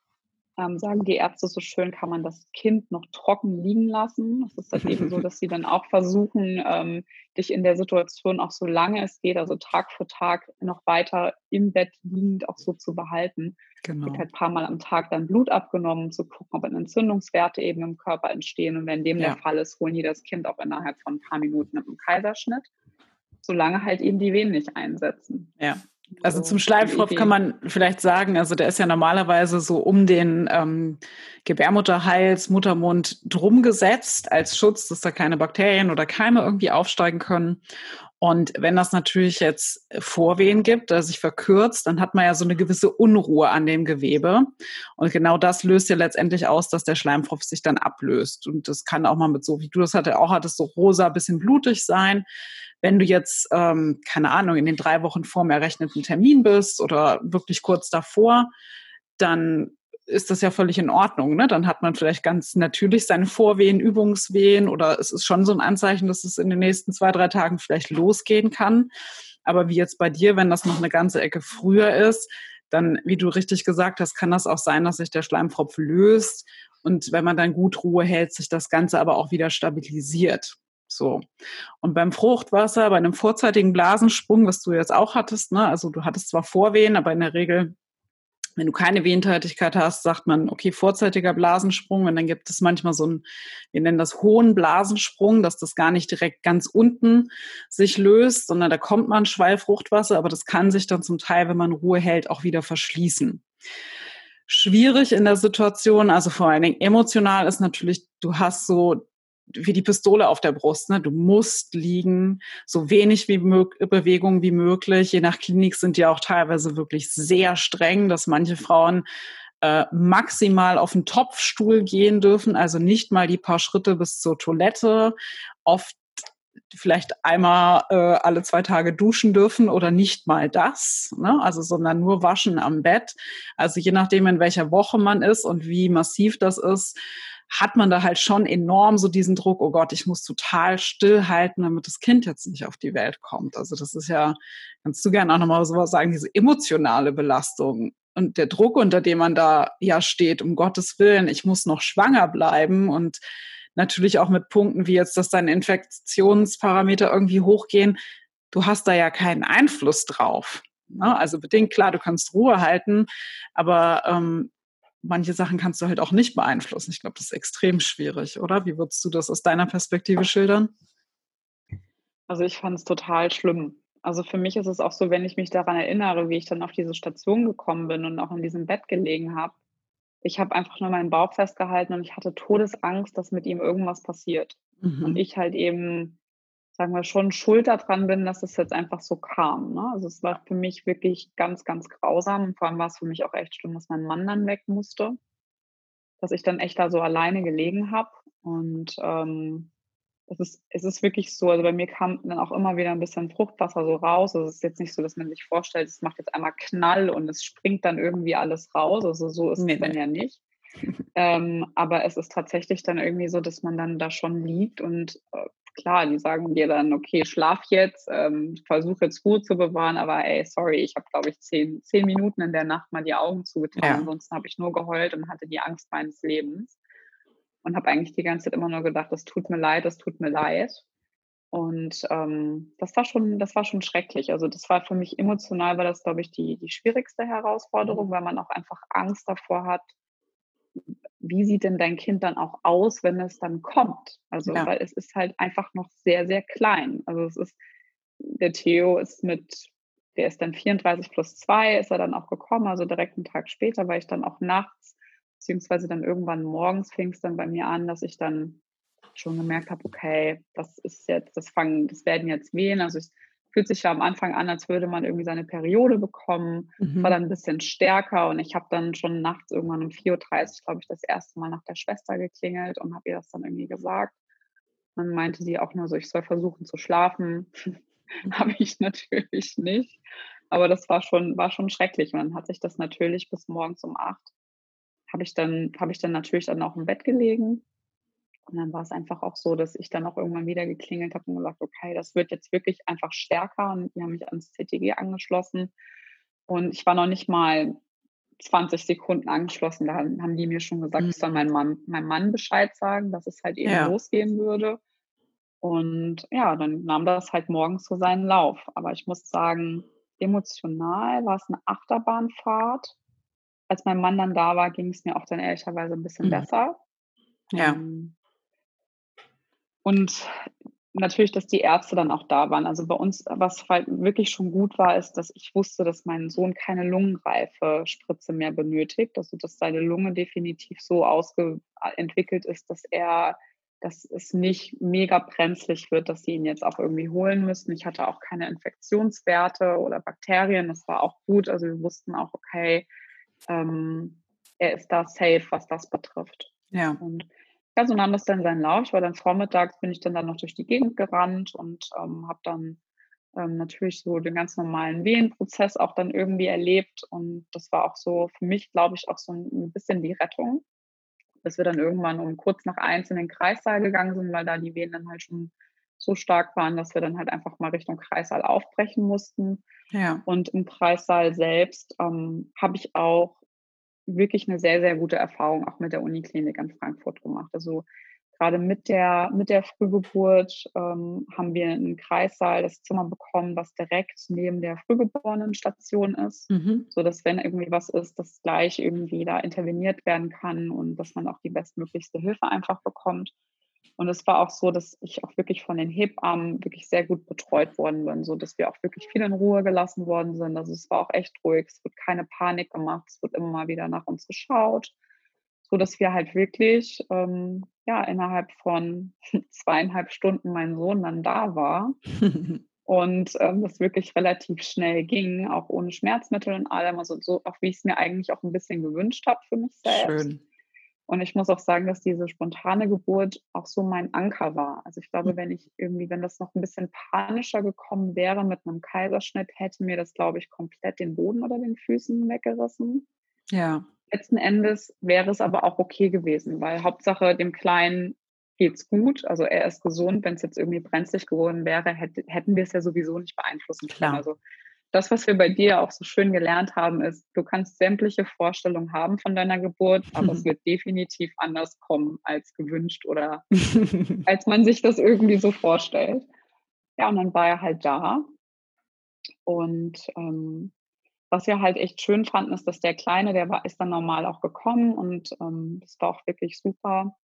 ähm, sagen die Ärzte so schön, kann man das Kind noch trocken liegen lassen. Es ist dann eben so, dass sie dann auch versuchen, ähm, dich in der Situation auch solange es geht, also Tag für Tag noch weiter im Bett liegend auch so zu behalten. Genau. Wird halt paarmal am Tag dann Blut abgenommen, um zu gucken, ob Entzündungswerte eben im Körper entstehen. Und wenn dem Ja. der Fall ist, holen die das Kind auch innerhalb von 'n paar Minuten mit'm Kaiserschnitt, solange halt eben die Venen nicht einsetzen. Ja. Also, So zum Schleimfropf kann man vielleicht sagen, also, der ist ja normalerweise so um den, ähm, Gebärmutterhals, Muttermund drum gesetzt als Schutz, dass da keine Bakterien oder Keime irgendwie aufsteigen können. Und wenn das natürlich jetzt Vorwehen gibt, der sich verkürzt, dann hat man ja so 'ne gewisse Unruhe an dem Gewebe. Und genau das löst ja letztendlich aus, dass der Schleimfropf sich dann ablöst. Und das kann auch mal mit so, wie du das hatte auch hattest, so rosa, bisschen blutig sein. Wenn du jetzt, ähm, keine Ahnung, in den 3 Wochen vorm errechneten Termin bist oder wirklich kurz davor, dann ist das ja völlig in Ordnung. Ne? Dann hat man vielleicht ganz natürlich seine Vorwehen, Übungswehen oder es ist schon so ein Anzeichen, dass es in den nächsten zwei, drei Tagen vielleicht losgehen kann. Aber wie jetzt bei dir, wenn das noch eine ganze Ecke früher ist, dann, wie du richtig gesagt hast, kann das auch sein, dass sich der Schleimfropf löst und wenn man dann gut Ruhe hält, sich das Ganze aber auch wieder stabilisiert. So. Und beim Fruchtwasser, bei einem vorzeitigen Blasensprung, was du jetzt auch hattest, ne, also du hattest zwar Vorwehen, aber in der Regel wenn du keine Wehentätigkeit hast, sagt man, okay, vorzeitiger Blasensprung. Und dann gibt es manchmal so einen, wir nennen das hohen Blasensprung, dass das gar nicht direkt ganz unten sich löst, sondern da kommt man Schwallfruchtwasser, aber das kann sich dann zum Teil, wenn man Ruhe hält, auch wieder verschließen. Schwierig in der Situation, also vor allen Dingen emotional ist natürlich, du hast so wie die Pistole auf der Brust. Ne? Du musst liegen, so wenig wie Bewegung wie möglich. Je nach Klinik sind die auch teilweise wirklich sehr streng, dass manche Frauen äh, maximal auf den Topfstuhl gehen dürfen, also nicht mal die paar Schritte bis zur Toilette. Oft vielleicht einmal äh, alle zwei Tage duschen dürfen oder nicht mal das, ne? also sondern nur waschen am Bett. Also je nachdem, in welcher Woche man ist und wie massiv das ist, hat man da halt schon enorm so diesen Druck, oh Gott, ich muss total stillhalten, damit das Kind jetzt nicht auf die Welt kommt. Also das ist ja, kannst du gerne auch nochmal sowas sagen, diese emotionale Belastung und der Druck, unter dem man da ja steht, um Gottes Willen, ich muss noch schwanger bleiben und natürlich auch mit Punkten wie jetzt, dass deine Infektionsparameter irgendwie hochgehen. Du hast da ja keinen Einfluss drauf. Ne? Also bedingt, klar, du kannst Ruhe halten, aber ähm, manche Sachen kannst du halt auch nicht beeinflussen. Ich glaube, das ist extrem schwierig, oder? Wie würdest du das aus deiner Perspektive schildern? Also ich fand es total schlimm. Also für mich ist es auch so, wenn ich mich daran erinnere, wie ich dann auf diese Station gekommen bin und auch in diesem Bett gelegen habe. Ich habe einfach nur meinen Bauch festgehalten und ich hatte Todesangst, dass mit ihm irgendwas passiert. Mhm. Und ich halt eben sagen wir, schon schuld daran bin, dass es jetzt einfach so kam. Ne? Also es war für mich wirklich ganz, ganz grausam. Und vor allem war es für mich auch echt schlimm, dass mein Mann dann weg musste. Dass ich dann echt da so alleine gelegen habe. Und ähm, es, ist, es ist wirklich so, also bei mir kam dann auch immer wieder ein bisschen Fruchtwasser so raus. Also es ist jetzt nicht so, dass man sich vorstellt, es macht jetzt einmal Knall und es springt dann irgendwie alles raus. Also so ist nee, es dann ja nicht. ähm, aber es ist tatsächlich dann irgendwie so, dass man dann da schon liegt und äh, klar, die sagen dir dann, okay, schlaf jetzt, ähm, versuch jetzt Ruhe zu bewahren, aber ey, sorry, ich habe, glaube ich, zehn, zehn Minuten in der Nacht mal die Augen zugetan. Ja. Ansonsten habe ich nur geheult und hatte die Angst meines Lebens. Und habe eigentlich die ganze Zeit immer nur gedacht, es tut mir leid, es tut mir leid. Und ähm, das war schon, das war schon schrecklich. Also das war für mich emotional, war das, glaube ich, die, die schwierigste Herausforderung, weil man auch einfach Angst davor hat, wie sieht denn dein Kind dann auch aus, wenn es dann kommt? Also, ja. weil es ist halt einfach noch sehr, sehr klein. Also es ist, der Theo ist mit, der ist dann 34 plus 2, ist er dann auch gekommen, also direkt einen Tag später, weil ich dann auch nachts, beziehungsweise dann irgendwann morgens fing es dann bei mir an, dass ich dann schon gemerkt habe, okay, das ist jetzt, das fangen, das werden jetzt Wehen. Also ich fühlt sich ja am Anfang an, als würde man irgendwie seine Periode bekommen, mhm. war dann ein bisschen stärker und ich habe dann schon nachts irgendwann um 4.30 Uhr, glaube ich, das erste Mal nach der Schwester geklingelt und habe ihr das dann irgendwie gesagt. Dann meinte sie auch nur so, ich soll versuchen zu schlafen. habe ich natürlich nicht. Aber das war schon, war schon schrecklich. Und dann hat sich das natürlich bis morgens um acht, habe ich dann, habe ich dann natürlich dann auch im Bett gelegen und dann war es einfach auch so, dass ich dann auch irgendwann wieder geklingelt habe und gesagt, okay, das wird jetzt wirklich einfach stärker. Und die haben mich ans CTG angeschlossen. Und ich war noch nicht mal 20 Sekunden angeschlossen. Da haben die mir schon gesagt, mhm. ich soll meinem Mann, meinem Mann Bescheid sagen, dass es halt eben ja. losgehen würde. Und ja, dann nahm das halt morgens so seinen Lauf. Aber ich muss sagen, emotional war es eine Achterbahnfahrt. Als mein Mann dann da war, ging es mir auch dann ehrlicherweise ein bisschen mhm. besser. Ja. Ähm, und natürlich, dass die Ärzte dann auch da waren. Also bei uns, was halt wirklich schon gut war, ist, dass ich wusste, dass mein Sohn keine lungenreife Spritze mehr benötigt. Also dass seine Lunge definitiv so ausentwickelt ist, dass er, dass es nicht mega brenzlig wird, dass sie ihn jetzt auch irgendwie holen müssen. Ich hatte auch keine Infektionswerte oder Bakterien. Das war auch gut. Also wir wussten auch, okay, ähm, er ist da safe, was das betrifft. Ja. Und ja, so nahm das dann seinen Lauf. Ich war dann vormittags, bin ich dann, dann noch durch die Gegend gerannt und ähm, habe dann ähm, natürlich so den ganz normalen Wehenprozess auch dann irgendwie erlebt. Und das war auch so für mich, glaube ich, auch so ein bisschen die Rettung, dass wir dann irgendwann um kurz nach eins in den Kreissaal gegangen sind, weil da die Wehen dann halt schon so stark waren, dass wir dann halt einfach mal Richtung Kreissaal aufbrechen mussten. Ja. Und im Kreissaal selbst ähm, habe ich auch wirklich eine sehr, sehr gute Erfahrung auch mit der Uniklinik in Frankfurt gemacht. Also gerade mit der, mit der Frühgeburt ähm, haben wir einen Kreissaal, das Zimmer bekommen, was direkt neben der Frühgeborenen-Station ist, mhm. so dass wenn irgendwie was ist, dass gleich irgendwie da interveniert werden kann und dass man auch die bestmöglichste Hilfe einfach bekommt. Und es war auch so, dass ich auch wirklich von den Hebammen wirklich sehr gut betreut worden bin, so dass wir auch wirklich viel in Ruhe gelassen worden sind. Also es war auch echt ruhig, es wird keine Panik gemacht, es wird immer mal wieder nach uns geschaut, so dass wir halt wirklich ähm, ja innerhalb von zweieinhalb Stunden mein Sohn dann da war. und ähm, das wirklich relativ schnell ging, auch ohne Schmerzmittel und allem, also so auch wie ich es mir eigentlich auch ein bisschen gewünscht habe für mich selbst. Schön. Und ich muss auch sagen, dass diese spontane Geburt auch so mein Anker war. Also ich glaube, hm. wenn ich irgendwie, wenn das noch ein bisschen panischer gekommen wäre mit einem Kaiserschnitt, hätte mir das, glaube ich, komplett den Boden oder den Füßen weggerissen. Ja. Letzten Endes wäre es aber auch okay gewesen, weil Hauptsache dem Kleinen geht's gut. Also er ist gesund. Wenn es jetzt irgendwie brenzlig geworden wäre, hätte, hätten wir es ja sowieso nicht beeinflussen können. Klar. Also das, was wir bei dir auch so schön gelernt haben, ist, du kannst sämtliche Vorstellungen haben von deiner Geburt, aber es wird definitiv anders kommen als gewünscht oder als man sich das irgendwie so vorstellt. Ja, und dann war er halt da. Und ähm, was wir halt echt schön fanden, ist, dass der Kleine, der war, ist dann normal auch gekommen und ähm, das war auch wirklich super.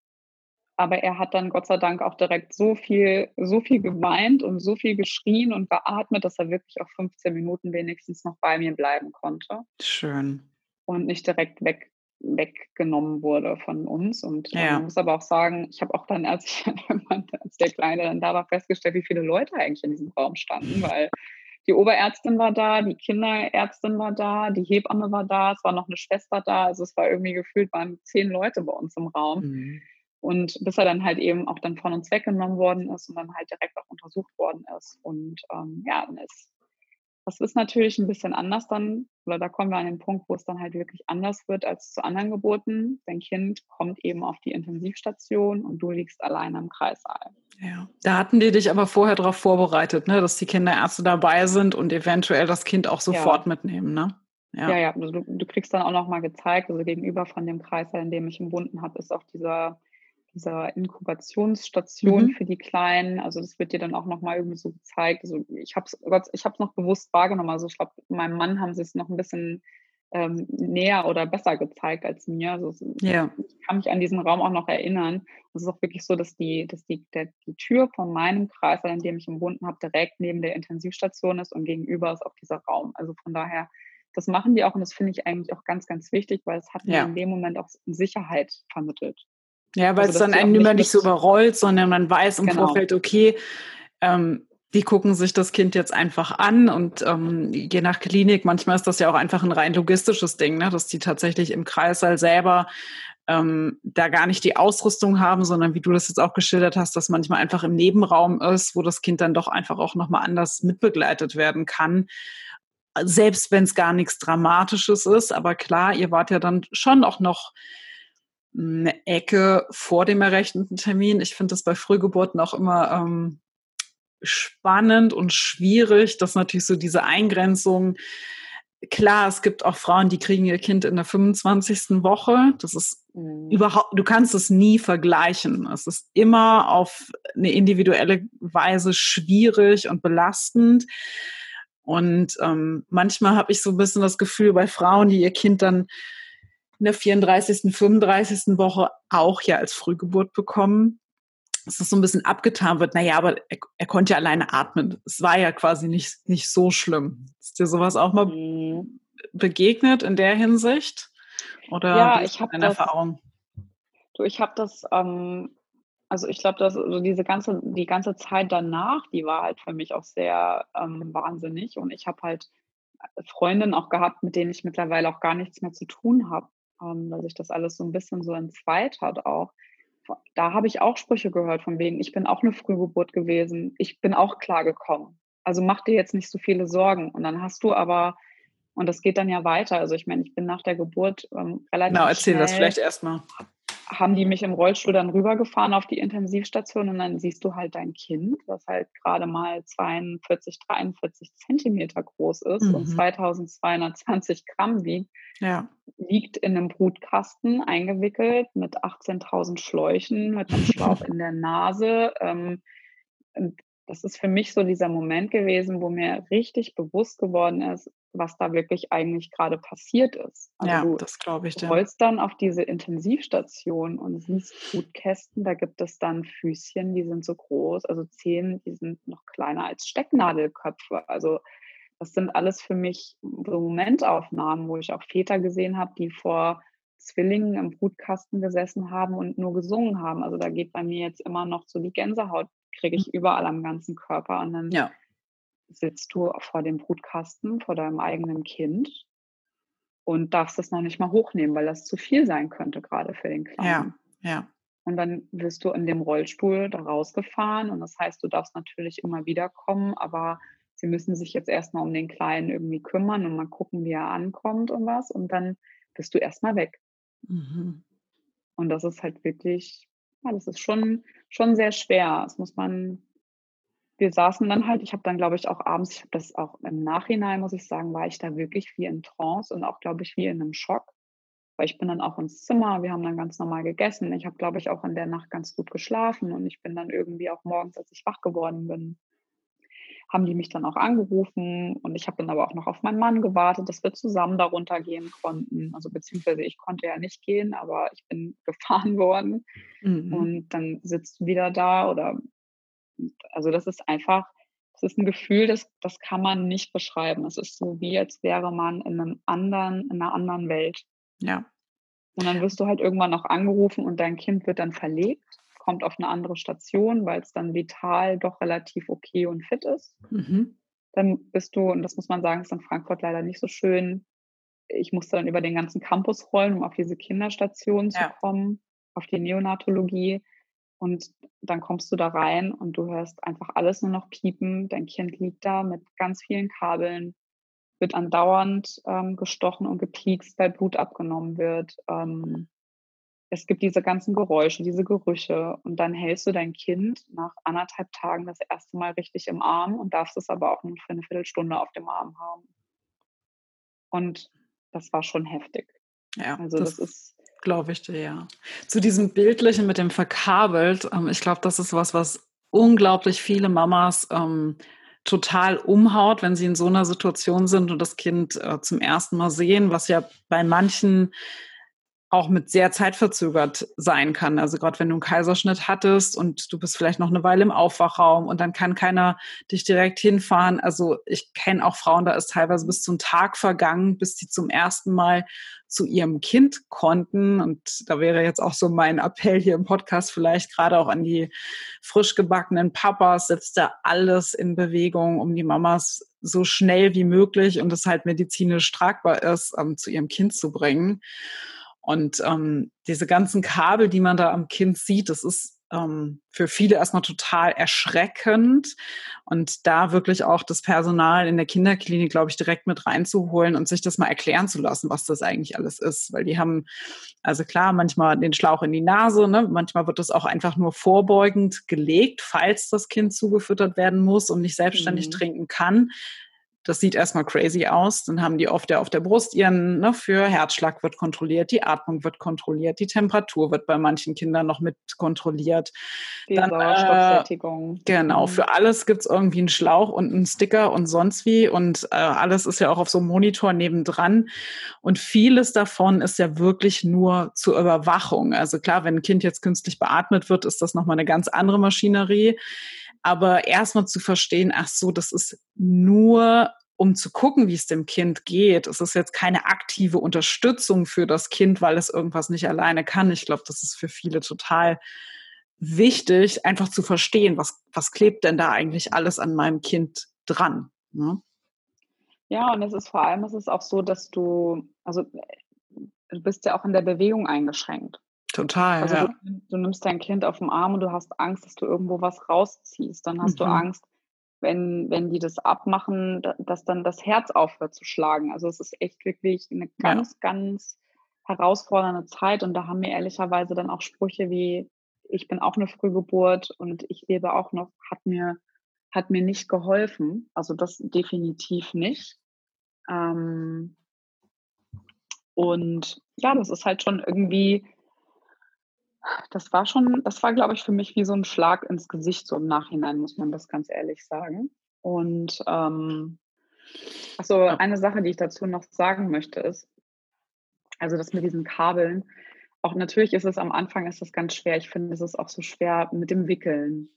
Aber er hat dann Gott sei Dank auch direkt so viel, so viel geweint und so viel geschrien und geatmet, dass er wirklich auch 15 Minuten wenigstens noch bei mir bleiben konnte. Schön. Und nicht direkt weg, weggenommen wurde von uns. Und ja. man muss aber auch sagen, ich habe auch dann, als, ich, als der Kleine dann da war, festgestellt, wie viele Leute eigentlich in diesem Raum standen, weil die Oberärztin war da, die Kinderärztin war da, die Hebamme war da, es war noch eine Schwester da. Also es war irgendwie gefühlt, waren zehn Leute bei uns im Raum. Mhm. Und bis er dann halt eben auch dann von uns weggenommen worden ist und dann halt direkt auch untersucht worden ist. Und ähm, ja, dann ist, das ist natürlich ein bisschen anders dann, oder da kommen wir an den Punkt, wo es dann halt wirklich anders wird als zu anderen Geburten. Dein Kind kommt eben auf die Intensivstation und du liegst alleine im Kreissaal. Ja, da hatten die dich aber vorher darauf vorbereitet, ne, dass die Kinderärzte dabei sind und eventuell das Kind auch sofort ja. mitnehmen, ne? Ja, ja, ja. Also du, du kriegst dann auch nochmal gezeigt, also gegenüber von dem Kreißsaal, in dem ich umwunden habe, ist auch dieser dieser Inkubationsstation mhm. für die Kleinen. Also das wird dir dann auch nochmal irgendwie so gezeigt. Also ich habe es ich hab's noch bewusst wahrgenommen. Also ich glaube, meinem Mann haben sie es noch ein bisschen ähm, näher oder besser gezeigt als mir. Also ja. ich kann mich an diesen Raum auch noch erinnern. Es ist auch wirklich so, dass die, dass die, der, die Tür von meinem Kreis, in dem ich umwunden habe, direkt neben der Intensivstation ist und gegenüber ist auch dieser Raum. Also von daher, das machen die auch und das finde ich eigentlich auch ganz, ganz wichtig, weil es hat ja. mir in dem Moment auch Sicherheit vermittelt. Ja, weil also, es dann einen immer nicht so überrollt, sondern man weiß im genau. Vorfeld, okay, ähm, die gucken sich das Kind jetzt einfach an und ähm, je nach Klinik, manchmal ist das ja auch einfach ein rein logistisches Ding, ne, dass die tatsächlich im Kreissaal selber ähm, da gar nicht die Ausrüstung haben, sondern wie du das jetzt auch geschildert hast, dass manchmal einfach im Nebenraum ist, wo das Kind dann doch einfach auch nochmal anders mitbegleitet werden kann. Selbst wenn es gar nichts Dramatisches ist, aber klar, ihr wart ja dann schon auch noch eine Ecke vor dem errechneten Termin. Ich finde das bei Frühgeburten auch immer ähm, spannend und schwierig, dass natürlich so diese Eingrenzung, klar, es gibt auch Frauen, die kriegen ihr Kind in der 25. Woche. Das ist mhm. überhaupt, du kannst es nie vergleichen. Es ist immer auf eine individuelle Weise schwierig und belastend. Und ähm, manchmal habe ich so ein bisschen das Gefühl bei Frauen, die ihr Kind dann in der 34., 35. Woche auch ja als Frühgeburt bekommen, dass das so ein bisschen abgetan wird. Naja, aber er, er konnte ja alleine atmen. Es war ja quasi nicht, nicht so schlimm. Ist dir sowas auch mal mhm. begegnet in der Hinsicht? Oder ja, ich habe eine Erfahrung? Du, ich habe das, ähm, also ich glaube, dass also diese ganze, die ganze Zeit danach, die war halt für mich auch sehr ähm, wahnsinnig. Und ich habe halt Freundinnen auch gehabt, mit denen ich mittlerweile auch gar nichts mehr zu tun habe ähm, weil sich das alles so ein bisschen so entzweit hat auch. Da habe ich auch Sprüche gehört von wegen, ich bin auch eine Frühgeburt gewesen, ich bin auch klargekommen. also mach dir jetzt nicht so viele Sorgen. Und dann hast du aber, und das geht dann ja weiter. Also ich meine, ich bin nach der Geburt ähm, relativ. Genau, erzähl schnell, das vielleicht erstmal haben die mich im Rollstuhl dann rübergefahren auf die Intensivstation und dann siehst du halt dein Kind, was halt gerade mal 42, 43 Zentimeter groß ist mhm. und 2220 Gramm wiegt, ja. liegt in einem Brutkasten eingewickelt mit 18.000 Schläuchen, mit einem Schlauch in der Nase. Ähm, das ist für mich so dieser Moment gewesen, wo mir richtig bewusst geworden ist, was da wirklich eigentlich gerade passiert ist. Also ja, du, das glaube ich. Du rollst dann auf diese Intensivstation und siehst Blutkästen, da gibt es dann Füßchen, die sind so groß, also Zehen, die sind noch kleiner als Stecknadelköpfe. Also das sind alles für mich so Momentaufnahmen, wo ich auch Väter gesehen habe, die vor Zwillingen im Brutkasten gesessen haben und nur gesungen haben. Also da geht bei mir jetzt immer noch so die Gänsehaut, kriege ich hm. überall am ganzen Körper. Und dann ja sitzt du vor dem Brutkasten, vor deinem eigenen Kind und darfst das noch nicht mal hochnehmen, weil das zu viel sein könnte, gerade für den Kleinen. Ja, ja. Und dann wirst du in dem Rollstuhl da rausgefahren und das heißt, du darfst natürlich immer wieder kommen, aber sie müssen sich jetzt erstmal um den Kleinen irgendwie kümmern und mal gucken, wie er ankommt und was und dann bist du erstmal weg. Mhm. Und das ist halt wirklich, ja, das ist schon, schon sehr schwer. Das muss man wir saßen dann halt, ich habe dann, glaube ich, auch abends, ich habe das auch im Nachhinein, muss ich sagen, war ich da wirklich wie in Trance und auch, glaube ich, wie in einem Schock. Weil ich bin dann auch ins Zimmer, wir haben dann ganz normal gegessen. Ich habe, glaube ich, auch in der Nacht ganz gut geschlafen und ich bin dann irgendwie auch morgens, als ich wach geworden bin, haben die mich dann auch angerufen und ich habe dann aber auch noch auf meinen Mann gewartet, dass wir zusammen darunter gehen konnten. Also beziehungsweise ich konnte ja nicht gehen, aber ich bin gefahren worden mhm. und dann sitzt du wieder da oder also das ist einfach, es ist ein Gefühl, das, das kann man nicht beschreiben. Es ist so wie, als wäre man in einem anderen, in einer anderen Welt. Ja. Und dann wirst du halt irgendwann noch angerufen und dein Kind wird dann verlegt, kommt auf eine andere Station, weil es dann vital doch relativ okay und fit ist. Mhm. Dann bist du, und das muss man sagen, ist in Frankfurt leider nicht so schön. Ich musste dann über den ganzen Campus rollen, um auf diese Kinderstation ja. zu kommen, auf die Neonatologie. Und dann kommst du da rein und du hörst einfach alles nur noch piepen. Dein Kind liegt da mit ganz vielen Kabeln, wird andauernd ähm, gestochen und gepiekst, weil Blut abgenommen wird. Ähm, es gibt diese ganzen Geräusche, diese Gerüche und dann hältst du dein Kind nach anderthalb Tagen das erste Mal richtig im Arm und darfst es aber auch nur für eine Viertelstunde auf dem Arm haben. Und das war schon heftig. Ja, also das, das ist Glaube ich dir, ja. Zu diesem Bildlichen mit dem verkabelt, ähm, ich glaube, das ist was, was unglaublich viele Mamas ähm, total umhaut, wenn sie in so einer Situation sind und das Kind äh, zum ersten Mal sehen, was ja bei manchen auch mit sehr zeitverzögert sein kann. Also gerade wenn du einen Kaiserschnitt hattest und du bist vielleicht noch eine Weile im Aufwachraum und dann kann keiner dich direkt hinfahren. Also ich kenne auch Frauen, da ist teilweise bis zum Tag vergangen, bis sie zum ersten Mal zu ihrem Kind konnten. Und da wäre jetzt auch so mein Appell hier im Podcast vielleicht gerade auch an die frisch gebackenen Papas, setzt da alles in Bewegung, um die Mamas so schnell wie möglich und es halt medizinisch tragbar ist, ähm, zu ihrem Kind zu bringen. Und ähm, diese ganzen Kabel, die man da am Kind sieht, das ist ähm, für viele erstmal total erschreckend. Und da wirklich auch das Personal in der Kinderklinik, glaube ich, direkt mit reinzuholen und sich das mal erklären zu lassen, was das eigentlich alles ist. Weil die haben, also klar, manchmal den Schlauch in die Nase, ne? manchmal wird das auch einfach nur vorbeugend gelegt, falls das Kind zugefüttert werden muss und nicht selbstständig mhm. trinken kann. Das sieht erstmal crazy aus. Dann haben die oft ja auf der Brust ihren, ne, für Herzschlag wird kontrolliert, die Atmung wird kontrolliert, die Temperatur wird bei manchen Kindern noch mit kontrolliert. Die Dann, Sauerstoffsättigung. Äh, genau, mhm. für alles gibt's irgendwie einen Schlauch und einen Sticker und sonst wie. Und äh, alles ist ja auch auf so einem Monitor nebendran. Und vieles davon ist ja wirklich nur zur Überwachung. Also klar, wenn ein Kind jetzt künstlich beatmet wird, ist das nochmal eine ganz andere Maschinerie. Aber erstmal zu verstehen, ach so, das ist nur um zu gucken, wie es dem Kind geht. Es ist jetzt keine aktive Unterstützung für das Kind, weil es irgendwas nicht alleine kann. Ich glaube, das ist für viele total wichtig, einfach zu verstehen, was, was klebt denn da eigentlich alles an meinem Kind dran. Ne? Ja, und es ist vor allem, es ist auch so, dass du, also du bist ja auch in der Bewegung eingeschränkt. Total. Also ja. du, du, nimmst dein Kind auf den Arm und du hast Angst, dass du irgendwo was rausziehst. Dann hast mhm. du Angst, wenn, wenn die das abmachen, dass dann das Herz aufhört zu schlagen. Also es ist echt wirklich eine ganz, ja. ganz herausfordernde Zeit. Und da haben mir ehrlicherweise dann auch Sprüche wie, ich bin auch eine Frühgeburt und ich lebe auch noch, hat mir, hat mir nicht geholfen. Also das definitiv nicht. Ähm, und ja, das ist halt schon irgendwie, das war schon, das war, glaube ich, für mich wie so ein Schlag ins Gesicht, so im Nachhinein, muss man das ganz ehrlich sagen. Und ähm, also eine Sache, die ich dazu noch sagen möchte, ist, also das mit diesen Kabeln, auch natürlich ist es am Anfang ist das ganz schwer. Ich finde, es ist auch so schwer mit dem Wickeln.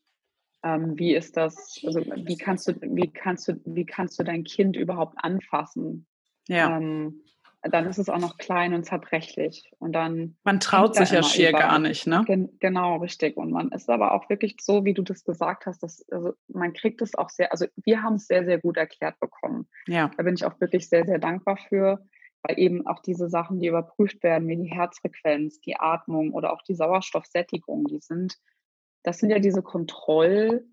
Ähm, wie ist das, also wie kannst du, wie kannst du, wie kannst du dein Kind überhaupt anfassen? Ja. Ähm, dann ist es auch noch klein und zerbrechlich. Und dann. Man traut sich ja schier über. gar nicht, ne? Gen genau, richtig. Und man ist aber auch wirklich so, wie du das gesagt hast, dass, also man kriegt es auch sehr, also wir haben es sehr, sehr gut erklärt bekommen. Ja. Da bin ich auch wirklich sehr, sehr dankbar für, weil eben auch diese Sachen, die überprüft werden, wie die Herzfrequenz, die Atmung oder auch die Sauerstoffsättigung, die sind, das sind ja diese Kontroll-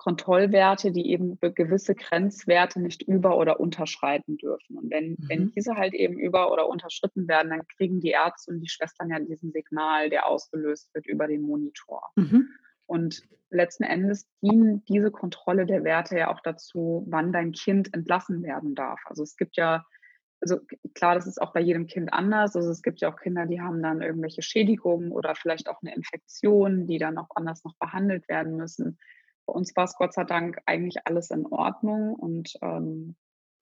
Kontrollwerte, die eben gewisse Grenzwerte nicht über- oder unterschreiten dürfen. Und wenn, mhm. wenn diese halt eben über- oder unterschritten werden, dann kriegen die Ärzte und die Schwestern ja diesen Signal, der ausgelöst wird über den Monitor. Mhm. Und letzten Endes dienen diese Kontrolle der Werte ja auch dazu, wann dein Kind entlassen werden darf. Also es gibt ja, also klar, das ist auch bei jedem Kind anders. Also es gibt ja auch Kinder, die haben dann irgendwelche Schädigungen oder vielleicht auch eine Infektion, die dann auch anders noch behandelt werden müssen. Bei uns war es Gott sei Dank eigentlich alles in Ordnung und ähm,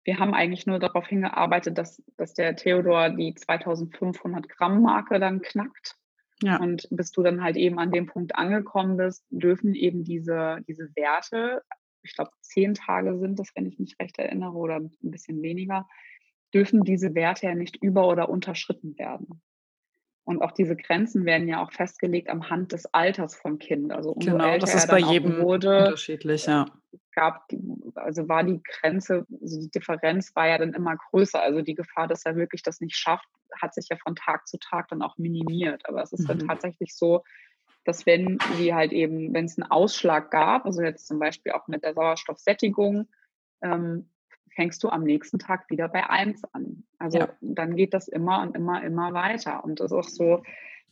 wir haben eigentlich nur darauf hingearbeitet, dass, dass der Theodor die 2500 Gramm Marke dann knackt. Ja. Und bis du dann halt eben an dem Punkt angekommen bist, dürfen eben diese, diese Werte, ich glaube zehn Tage sind das, wenn ich mich recht erinnere, oder ein bisschen weniger, dürfen diese Werte ja nicht über- oder unterschritten werden. Und auch diese Grenzen werden ja auch festgelegt am Hand des Alters vom Kind. Also umso genau, älter das ist bei jedem wurde, unterschiedlich, ja. Gab die, also war die Grenze, also die Differenz war ja dann immer größer. Also die Gefahr, dass er wirklich das nicht schafft, hat sich ja von Tag zu Tag dann auch minimiert. Aber es ist mhm. dann tatsächlich so, dass wenn sie halt eben, wenn es einen Ausschlag gab, also jetzt zum Beispiel auch mit der Sauerstoffsättigung, ähm, fängst du am nächsten Tag wieder bei 1 an. Also ja. dann geht das immer und immer, immer weiter. Und es ist auch so,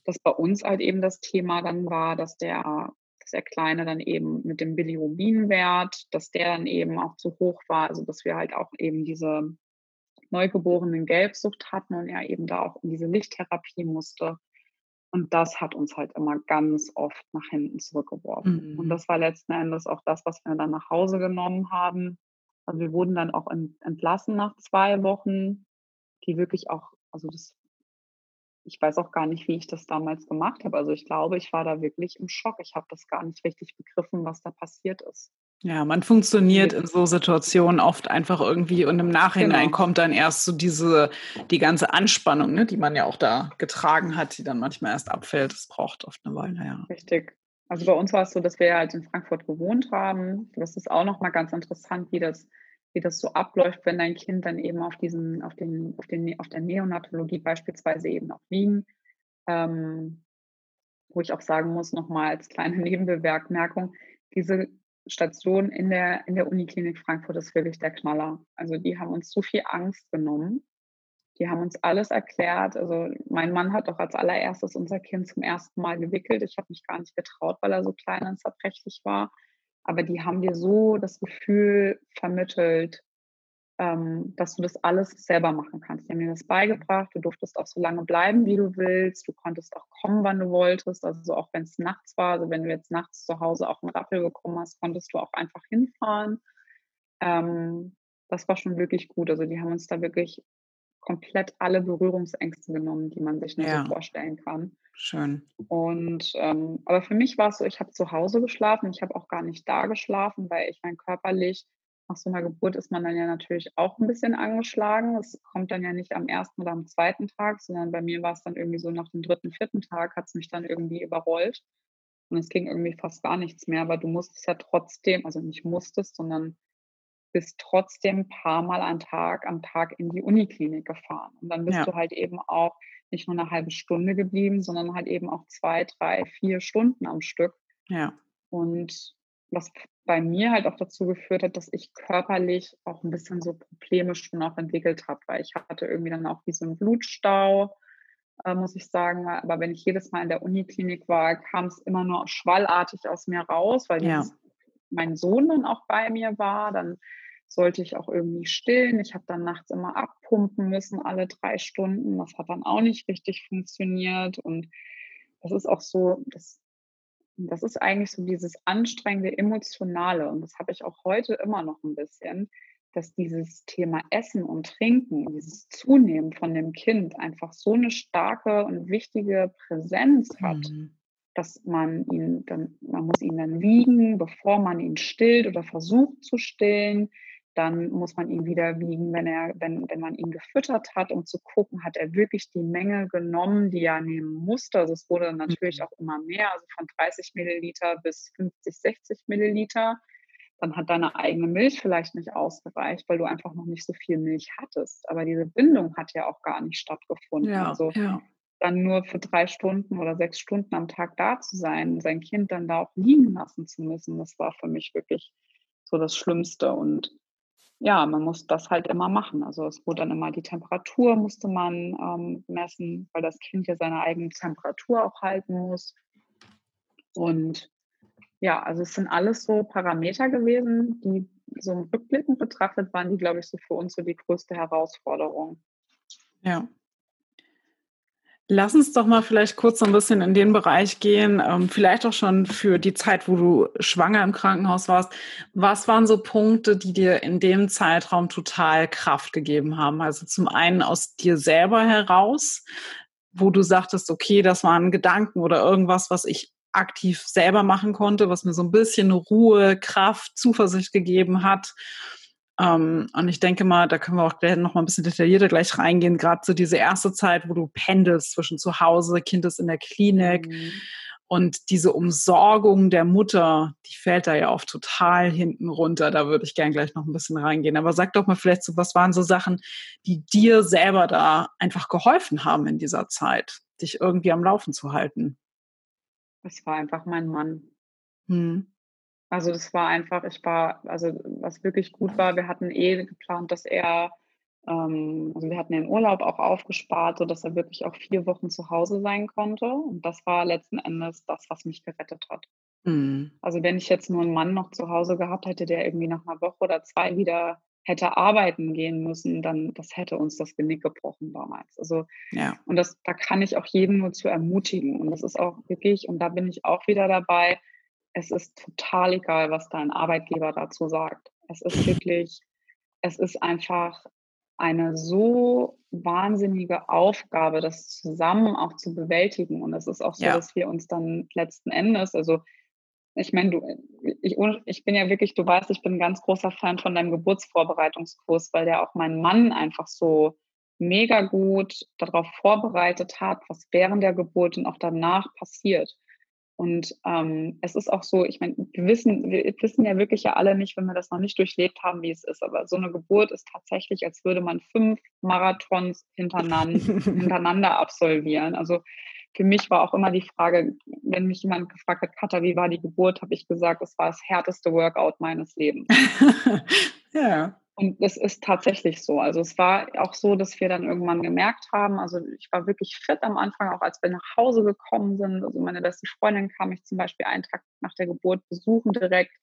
dass bei uns halt eben das Thema dann war, dass der, dass der Kleine dann eben mit dem Bilirubinwert, dass der dann eben auch zu hoch war, also dass wir halt auch eben diese neugeborenen Gelbsucht hatten und er eben da auch in diese Lichttherapie musste. Und das hat uns halt immer ganz oft nach hinten zurückgeworfen. Mhm. Und das war letzten Endes auch das, was wir dann nach Hause genommen haben also wir wurden dann auch entlassen nach zwei Wochen, die wirklich auch, also das, ich weiß auch gar nicht, wie ich das damals gemacht habe. Also ich glaube, ich war da wirklich im Schock. Ich habe das gar nicht richtig begriffen, was da passiert ist. Ja, man funktioniert in so Situationen oft einfach irgendwie und im Nachhinein genau. kommt dann erst so diese, die ganze Anspannung, ne, die man ja auch da getragen hat, die dann manchmal erst abfällt. Das braucht oft eine Weile, ja. Richtig. Also bei uns war es so, dass wir halt in Frankfurt gewohnt haben. Das ist auch nochmal ganz interessant, wie das, wie das so abläuft, wenn dein Kind dann eben auf diesen, auf den, auf den, auf der Neonatologie beispielsweise eben auch liegen. Ähm, wo ich auch sagen muss, nochmal als kleine Nebenbemerkung, diese Station in der, in der Uniklinik Frankfurt ist wirklich der Knaller. Also die haben uns so viel Angst genommen die haben uns alles erklärt. Also mein Mann hat doch als allererstes unser Kind zum ersten Mal gewickelt. Ich habe mich gar nicht getraut, weil er so klein und zerbrechlich war. Aber die haben dir so das Gefühl vermittelt, ähm, dass du das alles selber machen kannst. Die haben mir das beigebracht. Du durftest auch so lange bleiben, wie du willst. Du konntest auch kommen, wann du wolltest. Also auch wenn es nachts war, also wenn du jetzt nachts zu Hause auch einen Rappel bekommen hast, konntest du auch einfach hinfahren. Ähm, das war schon wirklich gut. Also die haben uns da wirklich komplett alle Berührungsängste genommen, die man sich nur ja. so vorstellen kann. Schön. Und ähm, aber für mich war es so, ich habe zu Hause geschlafen, ich habe auch gar nicht da geschlafen, weil ich mein körperlich nach so einer Geburt ist man dann ja natürlich auch ein bisschen angeschlagen. Es kommt dann ja nicht am ersten oder am zweiten Tag, sondern bei mir war es dann irgendwie so nach dem dritten, vierten Tag hat es mich dann irgendwie überrollt. Und es ging irgendwie fast gar nichts mehr, aber du musstest ja trotzdem, also nicht musstest, sondern bist trotzdem ein paar Mal am Tag, am Tag in die Uniklinik gefahren. Und dann bist ja. du halt eben auch nicht nur eine halbe Stunde geblieben, sondern halt eben auch zwei, drei, vier Stunden am Stück. Ja. Und was bei mir halt auch dazu geführt hat, dass ich körperlich auch ein bisschen so Probleme schon auch entwickelt habe, weil ich hatte irgendwie dann auch wie so einen Blutstau, äh, muss ich sagen. Aber wenn ich jedes Mal in der Uniklinik war, kam es immer nur schwallartig aus mir raus, weil ja. mein Sohn dann auch bei mir war. Dann sollte ich auch irgendwie stillen. Ich habe dann nachts immer abpumpen müssen, alle drei Stunden. Das hat dann auch nicht richtig funktioniert. Und das ist auch so, das das ist eigentlich so dieses anstrengende Emotionale. Und das habe ich auch heute immer noch ein bisschen, dass dieses Thema Essen und Trinken, dieses Zunehmen von dem Kind einfach so eine starke und wichtige Präsenz hat, mhm. dass man ihn dann, man muss ihn dann wiegen, bevor man ihn stillt oder versucht zu stillen. Dann muss man ihn wieder wiegen, wenn er, wenn, wenn man ihn gefüttert hat, um zu gucken, hat er wirklich die Menge genommen, die er nehmen musste. Also es wurde natürlich mhm. auch immer mehr, also von 30 Milliliter bis 50, 60 Milliliter. Dann hat deine eigene Milch vielleicht nicht ausgereicht, weil du einfach noch nicht so viel Milch hattest. Aber diese Bindung hat ja auch gar nicht stattgefunden. Ja, also ja. dann nur für drei Stunden oder sechs Stunden am Tag da zu sein, sein Kind dann da auch liegen lassen zu müssen, das war für mich wirklich so das Schlimmste. Und ja, man muss das halt immer machen. Also es wurde dann immer die Temperatur musste man ähm, messen, weil das Kind ja seine eigene Temperatur auch halten muss. Und ja, also es sind alles so Parameter gewesen, die so Rückblickend betrachtet waren, die, glaube ich, so für uns so die größte Herausforderung. Ja. Lass uns doch mal vielleicht kurz so ein bisschen in den Bereich gehen, ähm, vielleicht auch schon für die Zeit, wo du schwanger im Krankenhaus warst. Was waren so Punkte, die dir in dem Zeitraum total Kraft gegeben haben? Also zum einen aus dir selber heraus, wo du sagtest, okay, das waren Gedanken oder irgendwas, was ich aktiv selber machen konnte, was mir so ein bisschen Ruhe, Kraft, Zuversicht gegeben hat. Ähm, und ich denke mal, da können wir auch noch mal ein bisschen detaillierter gleich reingehen, gerade so diese erste Zeit, wo du pendelst zwischen zu Hause, Kind ist in der Klinik mhm. und diese Umsorgung der Mutter, die fällt da ja oft total hinten runter. Da würde ich gern gleich noch ein bisschen reingehen. Aber sag doch mal vielleicht so, was waren so Sachen, die dir selber da einfach geholfen haben in dieser Zeit, dich irgendwie am Laufen zu halten? Es war einfach mein Mann. Hm. Also das war einfach, ich war, also was wirklich gut war, wir hatten eh geplant, dass er, ähm, also wir hatten den Urlaub auch aufgespart, sodass er wirklich auch vier Wochen zu Hause sein konnte. Und das war letzten Endes das, was mich gerettet hat. Mhm. Also wenn ich jetzt nur einen Mann noch zu Hause gehabt hätte, der irgendwie nach einer Woche oder zwei wieder hätte arbeiten gehen müssen, dann das hätte uns das Genick gebrochen damals. Also ja. und das da kann ich auch jeden nur zu ermutigen und das ist auch wirklich und da bin ich auch wieder dabei, es ist total egal, was dein Arbeitgeber dazu sagt. Es ist wirklich, es ist einfach eine so wahnsinnige Aufgabe, das zusammen auch zu bewältigen. Und es ist auch so, ja. dass wir uns dann letzten Endes, also ich meine, du, ich, ich bin ja wirklich, du weißt, ich bin ein ganz großer Fan von deinem Geburtsvorbereitungskurs, weil der auch meinen Mann einfach so mega gut darauf vorbereitet hat, was während der Geburt und auch danach passiert. Und ähm, es ist auch so, ich meine, wir wissen, wir wissen ja wirklich ja alle nicht, wenn wir das noch nicht durchlebt haben, wie es ist. Aber so eine Geburt ist tatsächlich, als würde man fünf Marathons hintereinander, hintereinander absolvieren. Also für mich war auch immer die Frage, wenn mich jemand gefragt hat, Katha, wie war die Geburt, habe ich gesagt, es war das härteste Workout meines Lebens. ja. Und es ist tatsächlich so. Also es war auch so, dass wir dann irgendwann gemerkt haben, also ich war wirklich fit am Anfang, auch als wir nach Hause gekommen sind. Also meine beste Freundin kam mich zum Beispiel einen Tag nach der Geburt besuchen direkt.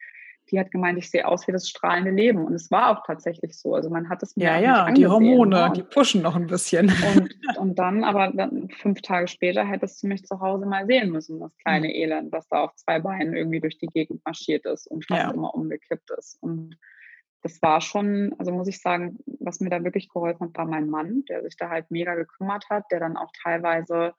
Die hat gemeint, ich sehe aus wie das strahlende Leben. Und es war auch tatsächlich so. Also man hat es mir Ja, ja, die Hormone, ja. Ne? die pushen noch ein bisschen. Und, und dann, aber dann, fünf Tage später hättest du mich zu Hause mal sehen müssen, das kleine mhm. Elend, was da auf zwei Beinen irgendwie durch die Gegend marschiert ist und fast ja. immer umgekippt ist. Und das war schon, also muss ich sagen, was mir da wirklich geholfen hat, war mein Mann, der sich da halt mega gekümmert hat, der dann auch teilweise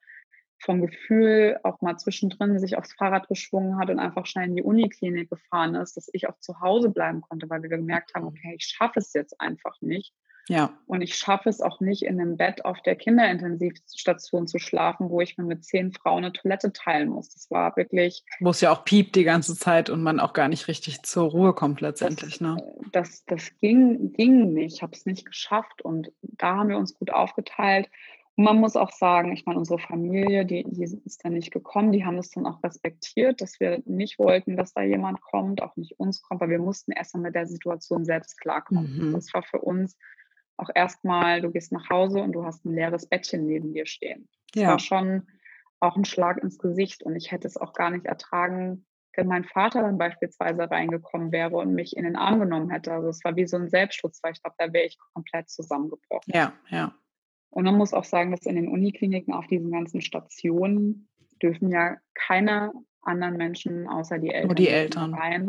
vom Gefühl auch mal zwischendrin sich aufs Fahrrad geschwungen hat und einfach schnell in die Uniklinik gefahren ist, dass ich auch zu Hause bleiben konnte, weil wir gemerkt haben, okay, ich schaffe es jetzt einfach nicht. Ja. Und ich schaffe es auch nicht, in einem Bett auf der Kinderintensivstation zu schlafen, wo ich mir mit zehn Frauen eine Toilette teilen muss. Das war wirklich. Wo es ja auch piept die ganze Zeit und man auch gar nicht richtig zur Ruhe kommt letztendlich. Das, ne? das, das ging, ging nicht. Ich habe es nicht geschafft. Und da haben wir uns gut aufgeteilt. Und man muss auch sagen, ich meine, unsere Familie, die, die ist dann nicht gekommen, die haben es dann auch respektiert, dass wir nicht wollten, dass da jemand kommt, auch nicht uns kommt, weil wir mussten erst mal mit der Situation selbst klarkommen. Mhm. Das war für uns auch erstmal, du gehst nach Hause und du hast ein leeres Bettchen neben dir stehen. Das ja. war schon auch ein Schlag ins Gesicht und ich hätte es auch gar nicht ertragen, wenn mein Vater dann beispielsweise reingekommen wäre und mich in den Arm genommen hätte. Also es war wie so ein Selbstschutz, weil ich glaube, da wäre ich komplett zusammengebrochen. Ja, ja. Und man muss auch sagen, dass in den Unikliniken auf diesen ganzen Stationen dürfen ja keine anderen Menschen außer die Eltern, Nur die Eltern. rein.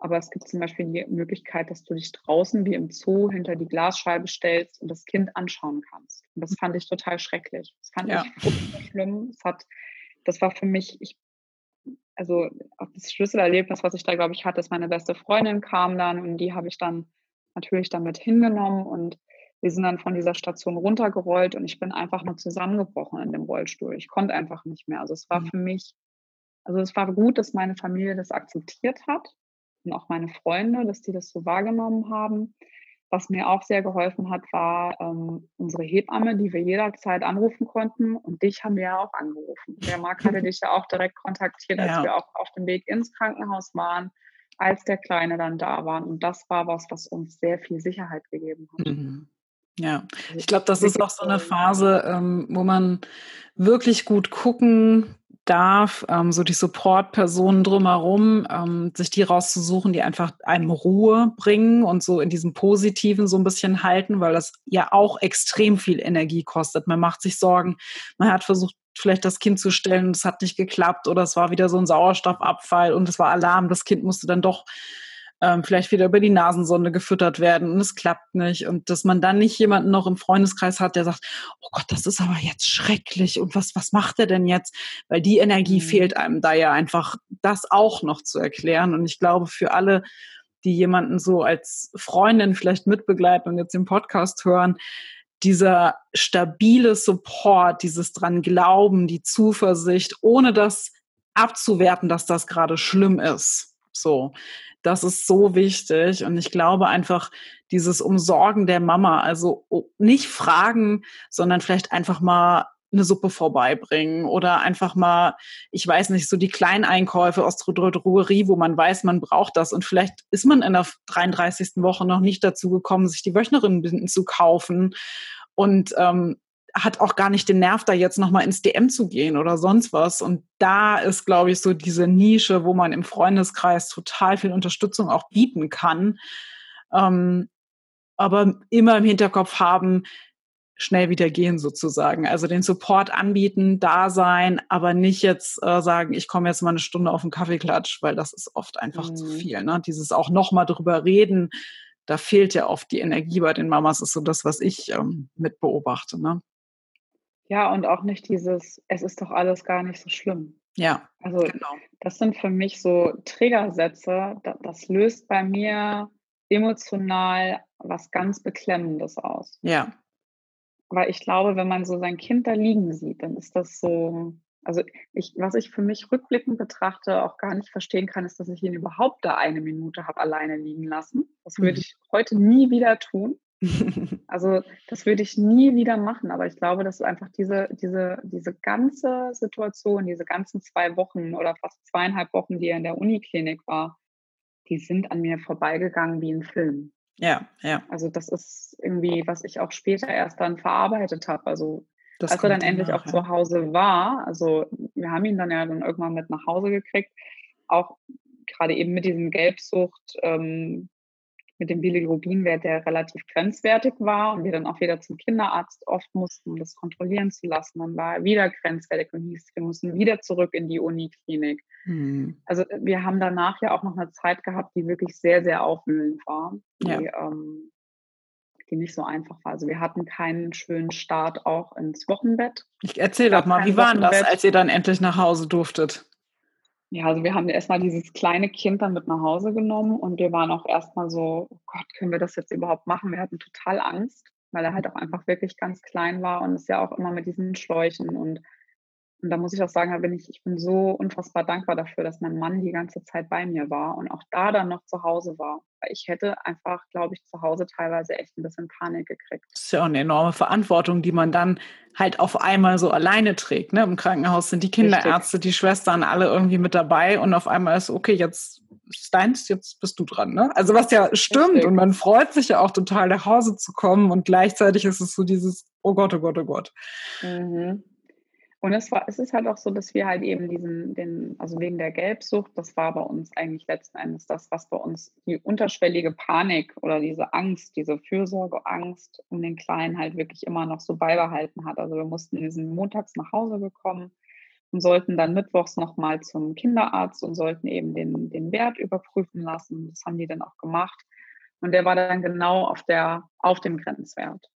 Aber es gibt zum Beispiel die Möglichkeit, dass du dich draußen wie im Zoo hinter die Glasscheibe stellst und das Kind anschauen kannst. Und das fand ich total schrecklich. Das fand ja. ich schlimm. Es hat, das war für mich, ich, also auch das Schlüsselerlebnis, was ich da, glaube ich, hatte, ist meine beste Freundin kam dann und die habe ich dann natürlich damit hingenommen und wir sind dann von dieser Station runtergerollt und ich bin einfach nur zusammengebrochen in dem Rollstuhl. Ich konnte einfach nicht mehr. Also es war mhm. für mich, also es war gut, dass meine Familie das akzeptiert hat und auch meine Freunde, dass die das so wahrgenommen haben. Was mir auch sehr geholfen hat, war ähm, unsere Hebamme, die wir jederzeit anrufen konnten. Und dich haben wir ja auch angerufen. Der Marc hatte dich ja auch direkt kontaktiert, als ja. wir auch auf dem Weg ins Krankenhaus waren, als der Kleine dann da war. Und das war was, was uns sehr viel Sicherheit gegeben hat. Mhm. Ja, also ich glaube, das ist auch so eine Phase, ähm, wo man wirklich gut gucken darf, ähm, so die Support-Personen drumherum, ähm, sich die rauszusuchen, die einfach einem Ruhe bringen und so in diesem Positiven so ein bisschen halten, weil das ja auch extrem viel Energie kostet. Man macht sich Sorgen, man hat versucht, vielleicht das Kind zu stellen es hat nicht geklappt oder es war wieder so ein Sauerstoffabfall und es war Alarm, das Kind musste dann doch ähm, vielleicht wieder über die Nasensonde gefüttert werden und es klappt nicht. Und dass man dann nicht jemanden noch im Freundeskreis hat, der sagt, oh Gott, das ist aber jetzt schrecklich und was, was macht er denn jetzt? Weil die Energie mhm. fehlt einem da ja einfach, das auch noch zu erklären. Und ich glaube, für alle, die jemanden so als Freundin vielleicht mitbegleiten und jetzt den Podcast hören, dieser stabile Support, dieses dran glauben, die Zuversicht, ohne das abzuwerten, dass das gerade schlimm ist. So, das ist so wichtig. Und ich glaube einfach, dieses Umsorgen der Mama, also nicht fragen, sondern vielleicht einfach mal eine Suppe vorbeibringen oder einfach mal, ich weiß nicht, so die Kleineinkäufe aus der Drogerie, wo man weiß, man braucht das. Und vielleicht ist man in der 33. Woche noch nicht dazu gekommen, sich die Wöchnerinnenbinden zu kaufen. Und ähm, hat auch gar nicht den Nerv, da jetzt nochmal ins DM zu gehen oder sonst was. Und da ist, glaube ich, so diese Nische, wo man im Freundeskreis total viel Unterstützung auch bieten kann. Ähm, aber immer im Hinterkopf haben, schnell wieder gehen sozusagen. Also den Support anbieten, da sein, aber nicht jetzt äh, sagen, ich komme jetzt mal eine Stunde auf den Kaffeeklatsch, weil das ist oft einfach mhm. zu viel. Ne? Dieses auch nochmal drüber reden, da fehlt ja oft die Energie bei den Mamas, ist so das, was ich ähm, mit beobachte. Ne? Ja, und auch nicht dieses, es ist doch alles gar nicht so schlimm. Ja. Also genau. das sind für mich so Triggersätze, das, löst bei mir emotional was ganz Beklemmendes aus. Ja. Weil ich glaube, wenn man so sein Kind da liegen sieht, dann ist das so, also ich, was ich für mich rückblickend betrachte, auch gar nicht verstehen kann, ist, dass ich ihn überhaupt da eine Minute habe alleine liegen lassen. Das würde mhm. ich heute nie wieder tun. Also das würde ich nie wieder machen, aber ich glaube, dass einfach diese, diese, diese ganze Situation, diese ganzen zwei Wochen oder fast zweieinhalb Wochen, die er in der Uniklinik war, die sind an mir vorbeigegangen wie ein Film. Ja, ja. Also das ist irgendwie, was ich auch später erst dann verarbeitet habe. Also das als er dann endlich auch ja. zu Hause war, also wir haben ihn dann ja dann irgendwann mit nach Hause gekriegt, auch gerade eben mit diesem Gelbsucht, ähm, mit dem Bilirubinwert, der relativ grenzwertig war und wir dann auch wieder zum Kinderarzt oft mussten, um das kontrollieren zu lassen. Dann war er wieder grenzwertig und hieß, wir müssen wieder zurück in die Uniklinik. Mhm. Also wir haben danach ja auch noch eine Zeit gehabt, die wirklich sehr, sehr aufwühlend war, die, ja. ähm, die nicht so einfach war. Also wir hatten keinen schönen Start auch ins Wochenbett. Ich erzähle doch mal, wie war das, als ihr dann endlich nach Hause durftet? Ja, also wir haben erstmal dieses kleine Kind dann mit nach Hause genommen und wir waren auch erstmal so, oh Gott, können wir das jetzt überhaupt machen? Wir hatten total Angst, weil er halt auch einfach wirklich ganz klein war und es ja auch immer mit diesen Schläuchen und Und da muss ich auch sagen, da bin ich, ich bin so unfassbar dankbar dafür, dass mein Mann die ganze Zeit bei mir war und auch da dann noch zu Hause war. Weil ich hätte einfach, glaube ich, zu Hause teilweise echt ein bisschen Panik gekriegt. Das ist ja auch eine enorme Verantwortung, die man dann halt auf einmal so alleine trägt. Ne? Im Krankenhaus sind die Kinderärzte, Richtig. die Schwestern alle irgendwie mit dabei und auf einmal ist, okay, jetzt ist deins, jetzt bist du dran. Ne? Also was ja stimmt Richtig. und man freut sich ja auch total nach Hause zu kommen und gleichzeitig ist es so dieses, oh Gott, oh Gott, oh Gott. Mhm. Und es war, es ist halt auch so, dass wir halt eben diesen, den, also wegen der Gelbsucht, das war bei uns eigentlich letzten Endes das, was bei uns die unterschwellige Panik oder diese Angst, diese Fürsorgeangst um den Kleinen halt wirklich immer noch so beibehalten hat. Also wir mussten diesen montags nach Hause gekommen und sollten dann mittwochs nochmal zum Kinderarzt und sollten eben den, den Wert überprüfen lassen. Das haben die dann auch gemacht. Und der war dann genau auf der, auf dem Grenzwert.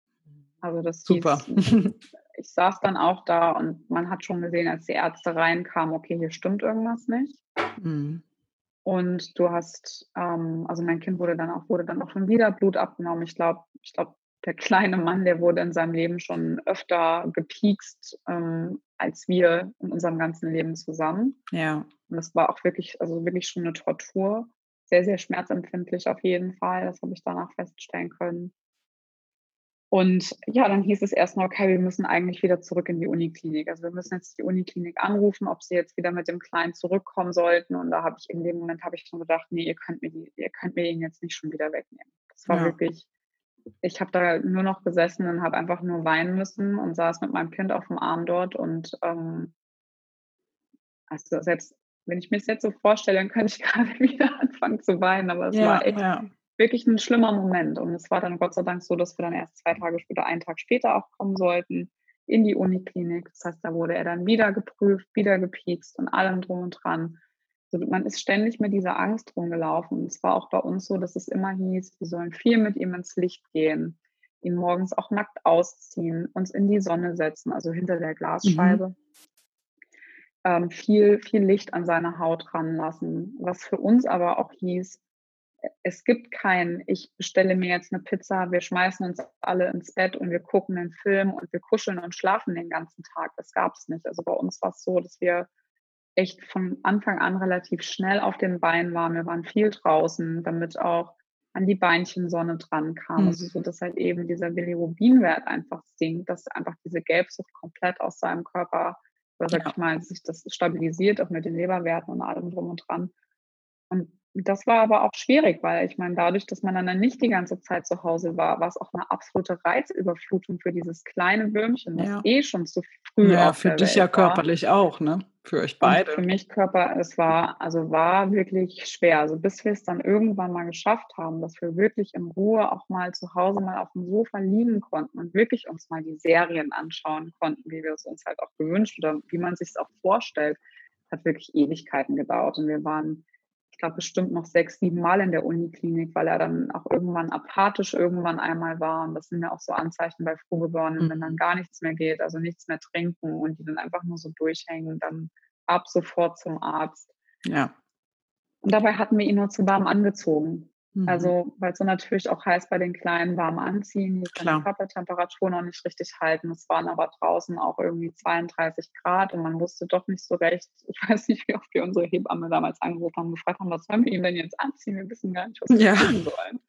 Also das Super. Hieß, ich saß dann auch da und man hat schon gesehen, als die Ärzte reinkamen, okay, hier stimmt irgendwas nicht. Mhm. Und du hast, ähm, also mein Kind wurde dann auch, wurde dann auch schon wieder Blut abgenommen. Ich glaube, ich glaube, der kleine Mann, der wurde in seinem Leben schon öfter gepiekst ähm, als wir in unserem ganzen Leben zusammen. Ja. Und das war auch wirklich, also wirklich schon eine Tortur. Sehr, sehr schmerzempfindlich auf jeden Fall. Das habe ich danach feststellen können. Und ja, dann hieß es erstmal, okay, wir müssen eigentlich wieder zurück in die Uniklinik. Also wir müssen jetzt die Uniklinik anrufen, ob sie jetzt wieder mit dem Kleinen zurückkommen sollten. Und da habe ich in dem Moment habe ich schon gedacht, nee, ihr könnt mir die, ihr könnt mir ihn jetzt nicht schon wieder wegnehmen. Das war ja. wirklich, ich habe da nur noch gesessen und habe einfach nur weinen müssen und saß mit meinem Kind auf dem Arm dort. Und ähm, also selbst wenn ich mir das jetzt so vorstelle, dann könnte ich gerade wieder anfangen zu weinen. Aber es ja, war echt. Ja wirklich ein schlimmer Moment. Und es war dann Gott sei Dank so, dass wir dann erst zwei Tage später, einen Tag später auch kommen sollten in die Uniklinik. Das heißt, da wurde er dann wieder geprüft, wieder gepiekst und allem drum und dran. Also man ist ständig mit dieser Angst rumgelaufen. Und es war auch bei uns so, dass es immer hieß, wir sollen viel mit ihm ins Licht gehen, ihn morgens auch nackt ausziehen, uns in die Sonne setzen, also hinter der Glasscheibe. Mhm. Ähm, viel, viel Licht an seine Haut ranlassen. Was für uns aber auch hieß, es gibt kein, ich bestelle mir jetzt eine Pizza, wir schmeißen uns alle ins Bett und wir gucken einen Film und wir kuscheln und schlafen den ganzen Tag. Das gab es nicht. Also bei uns war es so, dass wir echt von Anfang an relativ schnell auf den Beinen waren. Wir waren viel draußen, damit auch an die Beinchen Sonne dran kam. Mhm. Also so, dass halt eben dieser Bilirubinwert einfach sinkt, dass einfach diese Gelbsucht komplett aus seinem Körper, oder sag ich mal, sich das stabilisiert, auch mit den Leberwerten und allem drum und dran. Und das war aber auch schwierig, weil ich meine, dadurch, dass man dann nicht die ganze Zeit zu Hause war, war es auch eine absolute Reizüberflutung für dieses kleine Würmchen, das ja. eh schon zu früh Ja, für dich Welt ja körperlich war. auch, ne? Für euch beide. Und für mich Körper, es war, also war wirklich schwer. Also bis wir es dann irgendwann mal geschafft haben, dass wir wirklich in Ruhe auch mal zu Hause mal auf dem Sofa liegen konnten und wirklich uns mal die Serien anschauen konnten, wie wir es uns halt auch gewünscht oder wie man sich es auch vorstellt, hat wirklich Ewigkeiten gedauert. Und wir waren glaube, bestimmt noch sechs, sieben Mal in der Uniklinik, weil er dann auch irgendwann apathisch irgendwann einmal war. Und das sind ja auch so Anzeichen bei Frühgeborenen, mhm. wenn dann gar nichts mehr geht, also nichts mehr trinken und die dann einfach nur so durchhängen, dann ab sofort zum Arzt. Ja. Und dabei hatten wir ihn nur zu warm angezogen. Mhm. Also, weil es so natürlich auch heißt, bei den Kleinen warm anziehen, die können die Körpertemperatur noch nicht richtig halten. Es waren aber draußen auch irgendwie 32 Grad und man wusste doch nicht so recht. Ich weiß nicht, wie oft wir unsere Hebamme damals angerufen haben und gefragt haben, was sollen wir ihm denn jetzt anziehen? Wir wissen gar nicht, was wir ja. tun sollen.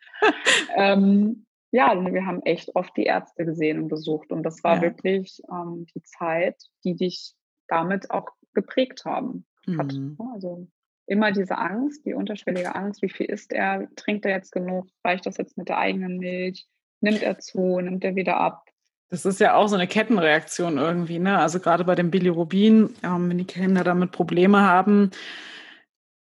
ähm, ja, also wir haben echt oft die Ärzte gesehen und besucht. Und das war ja. wirklich ähm, die Zeit, die dich damit auch geprägt haben. Hat. Mhm. Also immer diese Angst, die unterschwellige Angst, wie viel isst er, trinkt er jetzt genug, reicht das jetzt mit der eigenen Milch, nimmt er zu, nimmt er wieder ab. Das ist ja auch so eine Kettenreaktion irgendwie, ne? Also gerade bei dem Bilirubin, ähm, wenn die Kinder damit Probleme haben,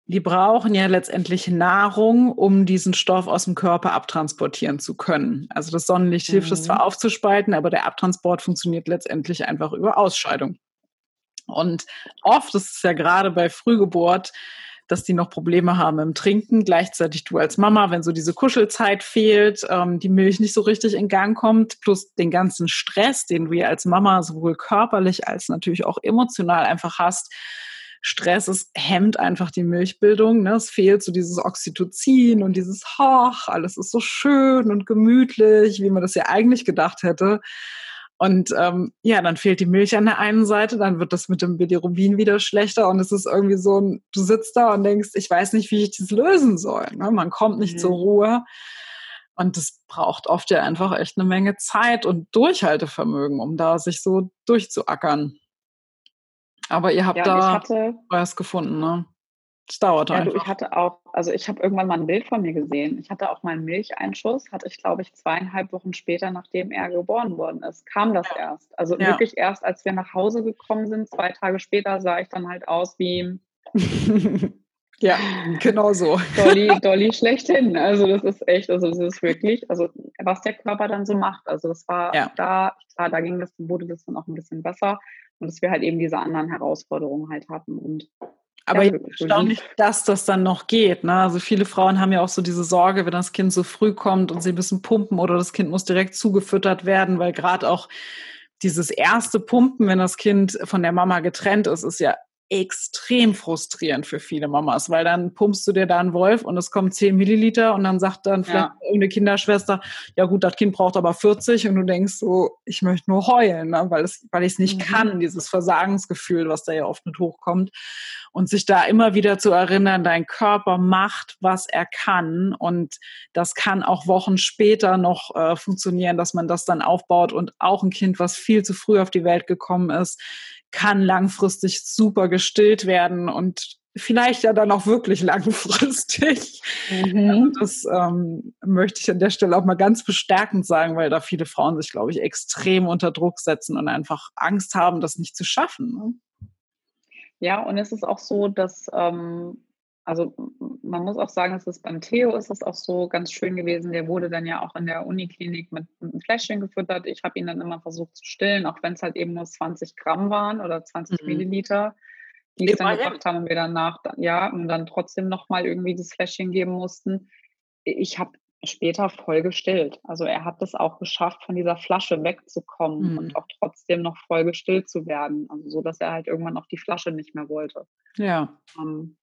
die brauchen ja letztendlich Nahrung, um diesen Stoff aus dem Körper abtransportieren zu können. Also das Sonnenlicht hilft es zwar mhm. aufzuspalten, aber der Abtransport funktioniert letztendlich einfach über Ausscheidung. Und oft ist es ja gerade bei Frühgeburt, dass die noch Probleme haben im Trinken. Gleichzeitig du als Mama, wenn so diese Kuschelzeit fehlt, ähm, die Milch nicht so richtig in Gang kommt, plus den ganzen Stress, den ja als Mama sowohl körperlich als natürlich auch emotional einfach hast. Stress ist, hemmt einfach die Milchbildung. Ne? Es fehlt so dieses Oxytocin und dieses Hoch, alles ist so schön und gemütlich, wie man das ja eigentlich gedacht hätte. Und ähm, ja, dann fehlt die Milch an der einen Seite, dann wird das mit dem Bilirubin wieder schlechter und es ist irgendwie so, ein, du sitzt da und denkst, ich weiß nicht, wie ich das lösen soll. Ne? Man kommt nicht mhm. zur Ruhe. Und das braucht oft ja einfach echt eine Menge Zeit und Durchhaltevermögen, um da sich so durchzuackern. Aber ihr habt ja, da was gefunden, ne? Es dauert ja, einfach. Du, ich hatte auch, also ich habe irgendwann mal ein Bild von mir gesehen. Ich hatte auch mal einen Milcheinschuss, hatte ich, glaube ich, zweieinhalb Wochen später, nachdem er geboren worden ist, kam das ja. erst. Also ja. wirklich erst, als wir nach Hause gekommen sind, zwei Tage später sah ich dann halt aus wie Ja, genau so. Dolly, Dolly schlechthin. Also das ist echt, also das ist wirklich, also was der Körper dann so macht. Also das war ja. da, klar, da ging das, wurde das dann auch ein bisschen besser und dass wir halt eben diese anderen Herausforderungen halt hatten. Und aber ja, erstaunlich, dass das dann noch geht. Ne? Also viele Frauen haben ja auch so diese Sorge, wenn das Kind so früh kommt und sie müssen pumpen oder das Kind muss direkt zugefüttert werden, weil gerade auch dieses erste Pumpen, wenn das Kind von der Mama getrennt ist, ist ja extrem frustrierend für viele Mamas, weil dann pumpst du dir da einen Wolf und es kommen 10 Milliliter und dann sagt dann vielleicht ja. irgendeine Kinderschwester, ja gut, das Kind braucht aber 40 und du denkst so, ich möchte nur heulen, ne? weil, es, weil ich es nicht mhm. kann, dieses Versagensgefühl, was da ja oft mit hochkommt. Und sich da immer wieder zu erinnern, dein Körper macht, was er kann und das kann auch Wochen später noch äh, funktionieren, dass man das dann aufbaut und auch ein Kind, was viel zu früh auf die Welt gekommen ist, kann langfristig super gestillt werden und vielleicht ja dann auch wirklich langfristig. Mhm. Das ähm, möchte ich an der Stelle auch mal ganz bestärkend sagen, weil da viele Frauen sich, glaube ich, extrem unter Druck setzen und einfach Angst haben, das nicht zu schaffen. Ne? Ja, und es ist auch so, dass ähm, also man muss auch sagen, es beim Theo ist es auch so ganz schön gewesen. Der wurde dann ja auch in der Uniklinik mit, mit einem Fläschchen gefüttert. Ich habe ihn dann immer versucht zu stillen, auch wenn es halt eben nur 20 Gramm waren oder 20 mhm. Milliliter, die es dann gebracht haben und wir danach, ja, und dann trotzdem nochmal irgendwie das Fläschchen geben mussten. Ich habe später voll gestillt. Also er hat es auch geschafft, von dieser Flasche wegzukommen mhm. und auch trotzdem noch voll gestillt zu werden. Also so, dass er halt irgendwann auch die Flasche nicht mehr wollte. Ja. Ähm,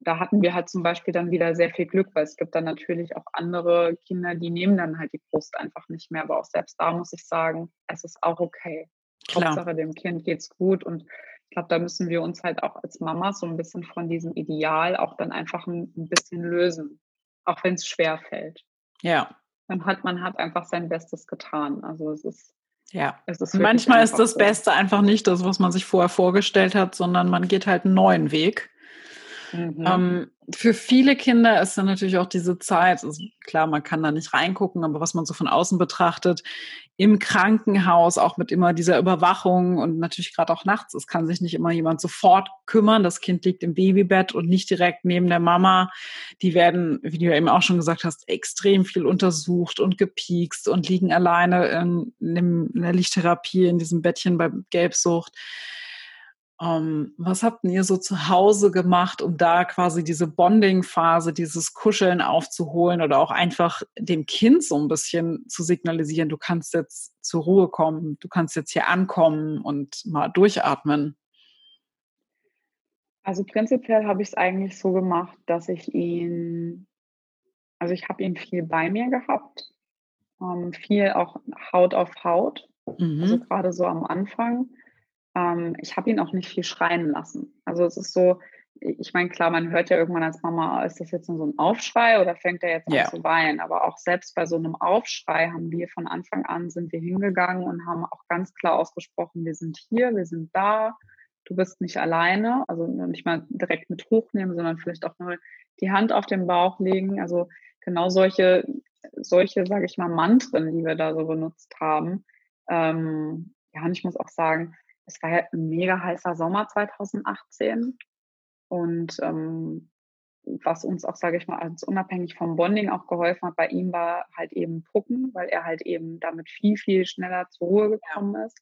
da hatten wir halt zum Beispiel dann wieder sehr viel Glück, weil es gibt dann natürlich auch andere Kinder, die nehmen dann halt die Brust einfach nicht mehr. Aber auch selbst da muss ich sagen, es ist auch okay. Klar. Hauptsache dem Kind geht's gut und ich glaube, da müssen wir uns halt auch als Mama so ein bisschen von diesem Ideal auch dann einfach ein, ein bisschen lösen, auch wenn es schwer fällt. Ja. Dann hat man hat einfach sein Bestes getan. Also es ist ja, ist manchmal ist das. Beste einfach nicht das, was man sich vorher vorgestellt hat, sondern man geht halt einen neuen Weg. Mhm. Ähm, für viele Kinder ist dann natürlich auch diese Zeit, also klar, man kann da nicht reingucken, aber was man so von außen betrachtet, im Krankenhaus, auch mit immer dieser Überwachung und natürlich gerade auch nachts, es kann sich nicht immer jemand sofort kümmern. Das Kind liegt im Babybett und nicht direkt neben der Mama. Die werden, wie du ja eben auch schon gesagt hast, extrem viel untersucht und gepiekst und liegen alleine in, in der Lichttherapie in diesem Bettchen bei Gelbsucht. Um, ähm, was habt ihr so zu Hause gemacht, um da quasi diese Bonding-Phase, dieses Kuscheln aufzuholen oder auch einfach dem Kind so ein bisschen zu signalisieren, du kannst jetzt zur Ruhe kommen, du kannst jetzt hier ankommen und mal durchatmen? Also prinzipiell habe ich es eigentlich so gemacht, dass ich ihn, also ich habe ihn viel bei mir gehabt, um, ähm, viel auch Haut auf Haut, also mhm. also gerade so am Anfang ähm, ich habe ihn auch nicht viel schreien lassen. Also es ist so, ich meine, klar, man hört ja irgendwann als Mama, ist das jetzt nur so ein Aufschrei oder fängt er jetzt yeah. an zu weinen? Aber auch selbst bei so einem Aufschrei haben wir von Anfang an sind wir hingegangen und haben auch ganz klar ausgesprochen, wir sind hier, wir sind da, du bist nicht alleine. Also nicht mal direkt mit hochnehmen, sondern vielleicht auch nur die Hand auf den Bauch legen. Also genau solche, solche, sage ich mal, Mantren, die wir da so benutzt haben. Ähm, ja, und ich muss auch sagen, es war ja ein mega heißer Sommer 2018 und ähm, was uns auch, sage ich mal, als unabhängig vom Bonding auch geholfen hat, bei ihm war halt eben Pucken, weil er halt eben damit viel, viel schneller zur Ruhe gekommen ist.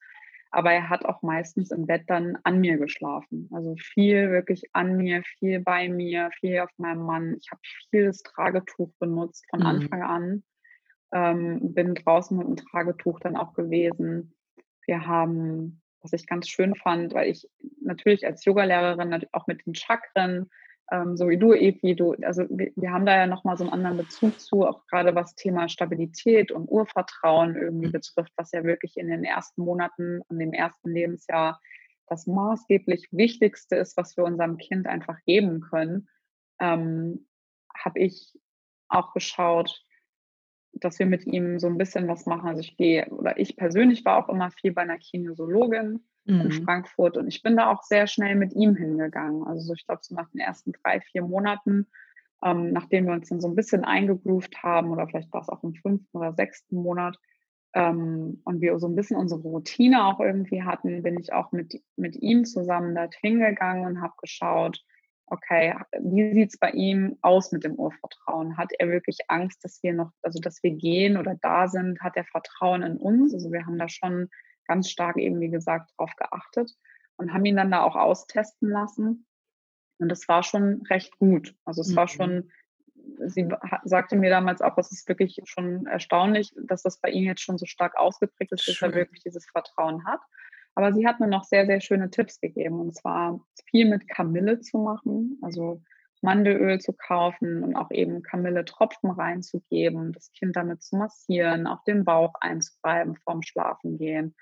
Aber er hat auch meistens im Bett dann an mir geschlafen. Also viel wirklich an mir, viel bei mir, viel auf meinem Mann. Ich habe viel das Tragetuch benutzt von mhm. Anfang an. Ähm, bin draußen mit dem Tragetuch dann auch gewesen. Wir haben was ich ganz schön fand, weil ich natürlich als Yogalehrerin auch mit den Chakren ähm, so wie du, Evi, du, also wir, wir haben da ja nochmal so einen anderen Bezug zu, auch gerade was Thema Stabilität und Urvertrauen irgendwie mhm. betrifft, was ja wirklich in den ersten Monaten und dem ersten Lebensjahr das maßgeblich Wichtigste ist, was wir unserem Kind einfach geben können, ähm, habe ich auch geschaut, dass wir mit ihm so ein bisschen was machen. Also ich gehe, oder ich persönlich war auch immer viel bei einer Kinesiologin mhm. in Frankfurt und ich bin da auch sehr schnell mit ihm hingegangen. Also ich glaube, so nach den ersten drei, vier Monaten, ähm, nachdem wir uns dann so ein bisschen eingegroovt haben, oder vielleicht war es auch im fünften oder sechsten Monat, ähm, und wir so ein bisschen unsere Routine auch irgendwie hatten, bin ich auch mit, mit ihm zusammen dorthin gegangen und habe geschaut, okay, wie sieht es bei ihm aus mit dem Urvertrauen? Hat er wirklich Angst, dass wir noch, also dass wir gehen oder da sind? Hat er Vertrauen in uns? Also wir haben da schon ganz stark eben, wie gesagt, drauf geachtet und haben ihn dann da auch austesten lassen. Und das war schon recht gut. Also es mhm. war schon, sie sagte mir damals auch, es ist wirklich schon erstaunlich, dass das bei ihm jetzt schon so stark ausgeprägt ist, dass er wirklich dieses Vertrauen hat. Aber sie hat mir noch sehr, sehr schöne Tipps gegeben. Und zwar viel mit Kamille zu machen, also Mandelöl zu kaufen und auch eben Kamille-Tropfen reinzugeben, das Kind damit zu massieren, auf den Bauch einzureiben vorm Schlafengehen,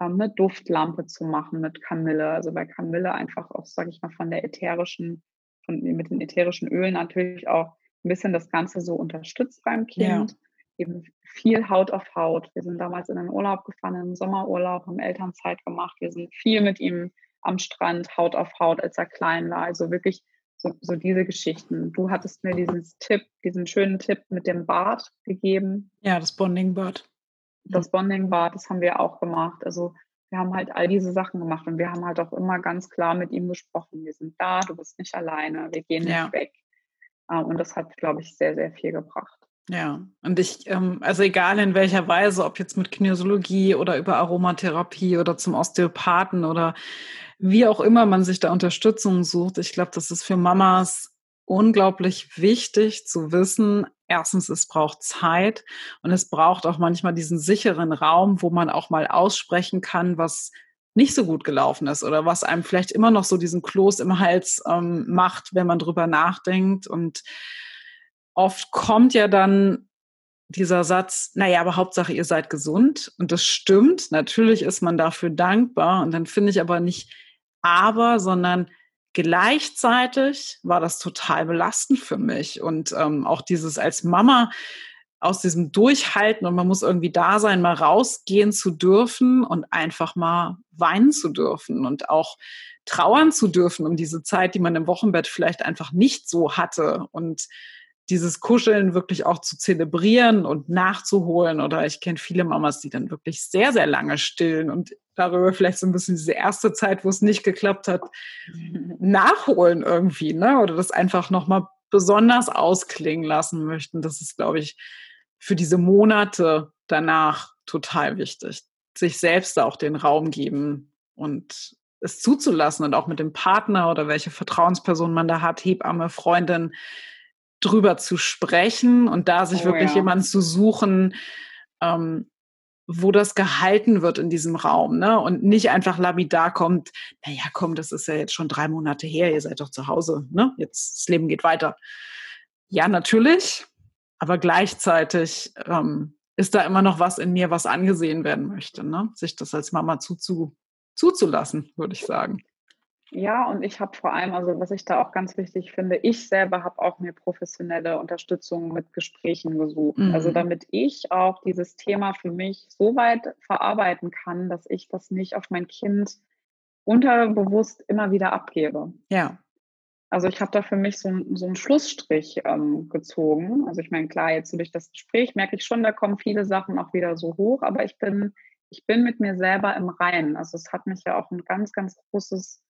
ähm, eine Duftlampe zu machen mit Kamille. Also bei Kamille einfach auch, sage ich mal, von der ätherischen, von, mit den ätherischen Ölen natürlich auch ein bisschen das Ganze so unterstützt beim Kind. Ja eben viel Haut auf Haut. Wir sind damals in den Urlaub gefahren, in den Sommerurlaub, haben Elternzeit gemacht. Wir sind viel mit ihm am Strand, Haut auf Haut, als er klein war. Also wirklich so, so diese Geschichten. Du hattest mir diesen Tipp, diesen schönen Tipp mit dem Bad gegeben. Ja, das Bonding-Bad. Das Bonding-Bad, das haben wir auch gemacht. Also wir haben halt all diese Sachen gemacht und wir haben halt auch immer ganz klar mit ihm gesprochen. Wir sind da, du bist nicht alleine, wir gehen nicht ja. weg. Ähm, und das hat, glaube ich, sehr, sehr viel gebracht. Ja, und ich, ähm, also egal in welcher Weise, ob jetzt mit Kinesiologie oder über Aromatherapie oder zum Osteopathen oder wie auch immer man sich da Unterstützung sucht, ich glaube, das ist für Mamas unglaublich wichtig zu wissen. Erstens, es braucht Zeit und es braucht auch manchmal diesen sicheren Raum, wo man auch mal aussprechen kann, was nicht so gut gelaufen ist oder was einem vielleicht immer noch so diesen Kloß im Hals ähm, macht, wenn man drüber nachdenkt und oft kommt ja dann dieser Satz, naja, aber Hauptsache, ihr seid gesund. Und das stimmt. Natürlich ist man dafür dankbar. Und dann finde ich aber nicht aber, sondern gleichzeitig war das total belastend für mich. Und ähm, auch dieses als Mama aus diesem Durchhalten und man muss irgendwie da sein, mal rausgehen zu dürfen und einfach mal weinen zu dürfen und auch trauern zu dürfen um diese Zeit, die man im Wochenbett vielleicht einfach nicht so hatte. Und dieses Kuscheln wirklich auch zu zelebrieren und nachzuholen. Oder ich kenne viele Mamas, die dann wirklich sehr, sehr lange stillen und darüber vielleicht so ein bisschen diese erste Zeit, wo es nicht geklappt hat, nachholen irgendwie, ne? Oder das einfach nochmal besonders ausklingen lassen möchten. Das ist, glaube ich, für diese Monate danach total wichtig. Sich selbst auch den Raum geben und es zuzulassen und auch mit dem Partner oder welche Vertrauensperson man da hat, Hebamme, Freundin, drüber zu sprechen und da sich oh, wirklich ja. jemanden zu suchen, ähm, wo das gehalten wird in diesem Raum, ne? Und nicht einfach labidar kommt, naja, komm, das ist ja jetzt schon drei Monate her, ihr seid doch zu Hause, ne? Jetzt, das Leben geht weiter. Ja, natürlich, aber gleichzeitig ähm, ist da immer noch was in mir, was angesehen werden möchte, ne? Sich das als Mama zuzu, zuzulassen, würde ich sagen. Ja, und ich habe vor allem, also was ich da auch ganz wichtig finde, ich selber habe auch mir professionelle Unterstützung mit Gesprächen gesucht. Also mhm. Also damit ich auch dieses Thema für mich so weit verarbeiten kann, dass ich das nicht auf mein Kind unterbewusst immer wieder abgebe. Ja. Also ich habe da für mich so, so einen Schlussstrich ähm, gezogen. Also ich meine, klar, jetzt durch das Gespräch merke ich schon, da kommen viele Sachen auch wieder so hoch, aber ich bin, ich bin mit mir selber im Reinen. Also es hat mich ja auch ein ganz, ganz großes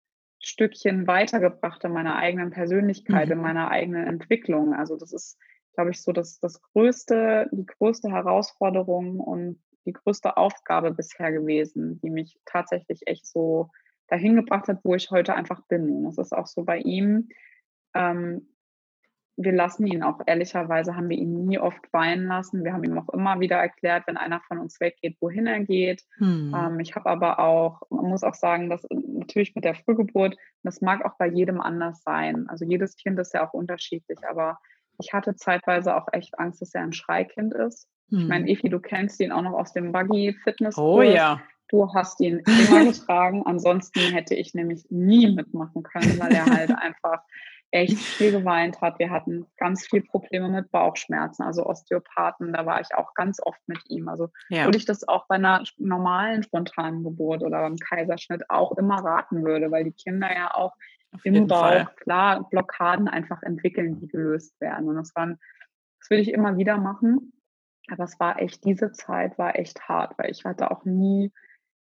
Stückchen weitergebracht in meiner eigenen Persönlichkeit, mhm. in meiner eigenen Entwicklung. Also das ist, glaube ich, so das, das größte, die größte Herausforderung und die größte Aufgabe bisher gewesen, die mich tatsächlich echt so dahin gebracht hat, wo ich heute einfach bin. Und das ist auch so bei ihm. Ähm, wir lassen ihn auch, ehrlicherweise haben wir ihn nie oft weinen lassen. Wir haben ihm auch immer wieder erklärt, wenn einer von uns weggeht, wohin er geht. Hm. Ähm, ich habe aber auch, man muss auch sagen, dass natürlich mit der Frühgeburt, das mag auch bei jedem anders sein. Also jedes Kind ist ja auch unterschiedlich, aber ich hatte zeitweise auch echt Angst, dass er ein Schreikind ist. Hm. Ich meine, Efi, du kennst ihn auch noch aus dem Buggy-Fitness. Oh ja. Du hast ihn immer getragen. Ansonsten hätte ich nämlich nie mitmachen können, weil er halt einfach echt viel geweint hat. Wir hatten ganz viel Probleme mit Bauchschmerzen, also Osteopathen, da war ich auch ganz oft mit ihm. Also ja. würde ich das auch bei einer normalen spontanen Geburt oder beim Kaiserschnitt auch immer raten würde, weil die Kinder ja auch Auf im Bauch Fall. klar Blockaden einfach entwickeln, die gelöst werden. Und das waren, das würde ich immer wieder machen. Aber es war echt, diese Zeit war echt hart, weil ich hatte auch nie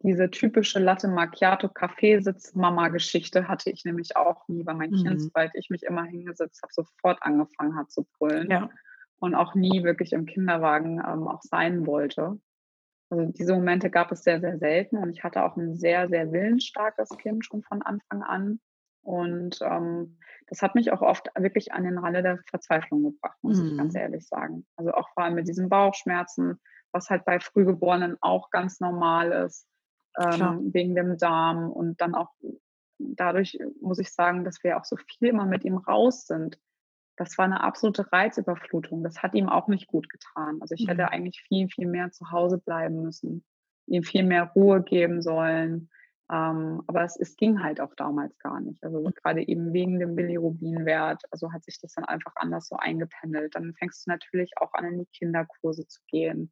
diese typische Latte Macchiato Kaffeesitz Mama Geschichte hatte ich nämlich auch nie, weil mein mhm. Kind, sobald ich mich immer hingesetzt habe, sofort angefangen hat zu brüllen ja. und auch nie wirklich im Kinderwagen ähm, auch sein wollte. Also diese Momente gab es sehr, sehr selten und ich hatte auch ein sehr, sehr willensstarkes Kind schon von Anfang an. Und ähm, das hat mich auch oft wirklich an den Rande der Verzweiflung gebracht, muss mhm. ich ganz mhm. ehrlich sagen. Also auch vor allem mit diesen Bauchschmerzen, was halt bei Frühgeborenen auch ganz normal ist ähm, wegen dem Darm und dann auch dadurch muss ich sagen, dass wir auch so viel immer mit ihm raus sind. Das war eine absolute Reizüberflutung. Das hat ihm auch nicht gut getan. Also ich mhm. hätte eigentlich viel, viel mehr zu Hause bleiben müssen, ihm viel mehr Ruhe geben sollen. Ähm, aber es, es, ging halt auch damals gar nicht. Also mhm. gerade eben wegen dem Bilirubinwert, also hat sich das dann einfach anders so eingependelt. Dann fängst du natürlich auch an, in die Kinderkurse zu gehen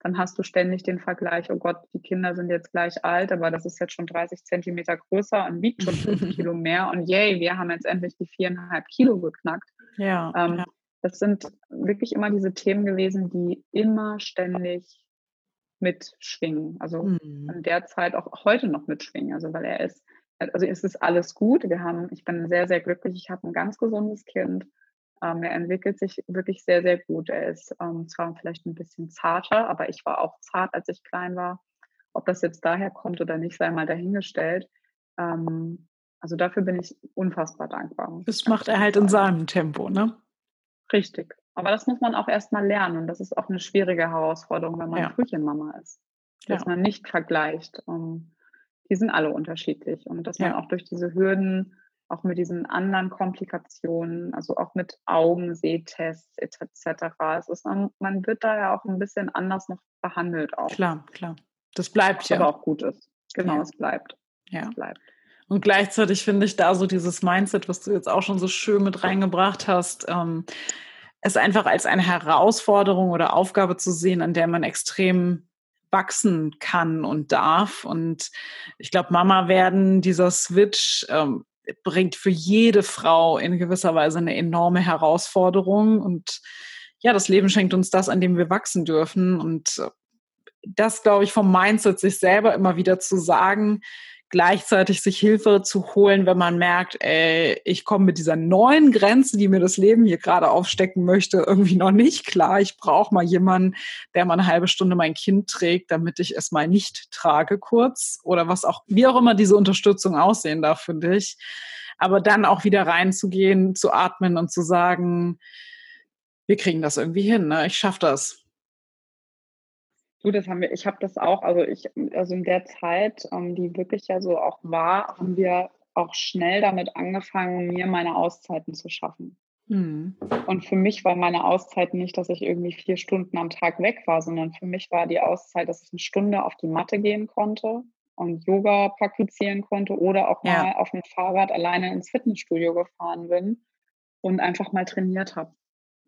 dann hast du ständig den Vergleich, oh Gott, die Kinder sind jetzt gleich alt, aber das ist jetzt schon 30 Zentimeter größer und wiegt schon fünf Kilo mehr und yay, wir haben jetzt endlich die viereinhalb Kilo geknackt. Ja, ähm, ja. Das sind wirklich immer diese Themen gewesen, die immer ständig mitschwingen. Also mhm. in der Zeit auch heute noch mitschwingen. Also weil er ist, also es ist alles gut. Wir haben, ich bin sehr, sehr glücklich. Ich habe ein ganz gesundes Kind. Ähm, er entwickelt sich wirklich sehr, sehr gut. Er ist ähm, zwar vielleicht ein bisschen zarter, aber ich war auch zart, als ich klein war. Ob das jetzt daher kommt oder nicht, sei mal dahingestellt. Ähm, also dafür bin ich unfassbar dankbar. Das macht er halt in seinem Tempo, ne? Richtig. Aber das muss man auch erstmal lernen und das ist auch eine schwierige Herausforderung, wenn man ja. Frühchenmama ist. Dass ja. man nicht vergleicht. Um, die sind alle unterschiedlich und dass man auch durch diese Hürden auch mit diesen anderen Komplikationen, also auch mit Augensehtests etc. Es ist, man wird da ja auch ein bisschen anders noch behandelt auch. Klar, klar. Das bleibt ja. Aber auch gut ist. Genau, ja. es bleibt. Ja. Es bleibt. Und gleichzeitig finde ich da so dieses Mindset, was du jetzt auch schon so schön mit reingebracht hast, ähm, es einfach als eine Herausforderung oder Aufgabe zu sehen, an der man extrem wachsen kann und darf. Und ich glaube, Mama werden, dieser Switch, ähm, bringt für jede Frau in gewisser Weise eine enorme Herausforderung. Und ja, das Leben schenkt uns das, an dem wir wachsen dürfen. Und das, glaube ich, vom Mindset, sich selber immer wieder zu sagen, gleichzeitig sich Hilfe zu holen, wenn man merkt, ey, ich komme mit dieser neuen Grenze, die mir das Leben hier gerade aufstecken möchte, irgendwie noch nicht klar. Ich brauche mal jemanden, der mal eine halbe Stunde mein Kind trägt, damit ich es mal nicht trage kurz oder was auch, wie auch immer diese Unterstützung aussehen darf für dich. Aber dann auch wieder reinzugehen, zu atmen und zu sagen, wir kriegen das irgendwie hin, ne? ich schaffe das. Du, das haben wir, ich habe das auch, also ich, also in der Zeit, ähm, die wirklich ja so auch war, haben wir auch schnell damit angefangen, mir meine Auszeiten zu schaffen. Mhm. Und für mich war meine Auszeit nicht, dass ich irgendwie vier Stunden am Tag weg war, sondern für mich war die Auszeit, dass ich eine Stunde auf die Matte gehen konnte und Yoga praktizieren konnte oder auch ja. mal auf dem Fahrrad alleine ins Fitnessstudio gefahren bin und einfach mal trainiert habe.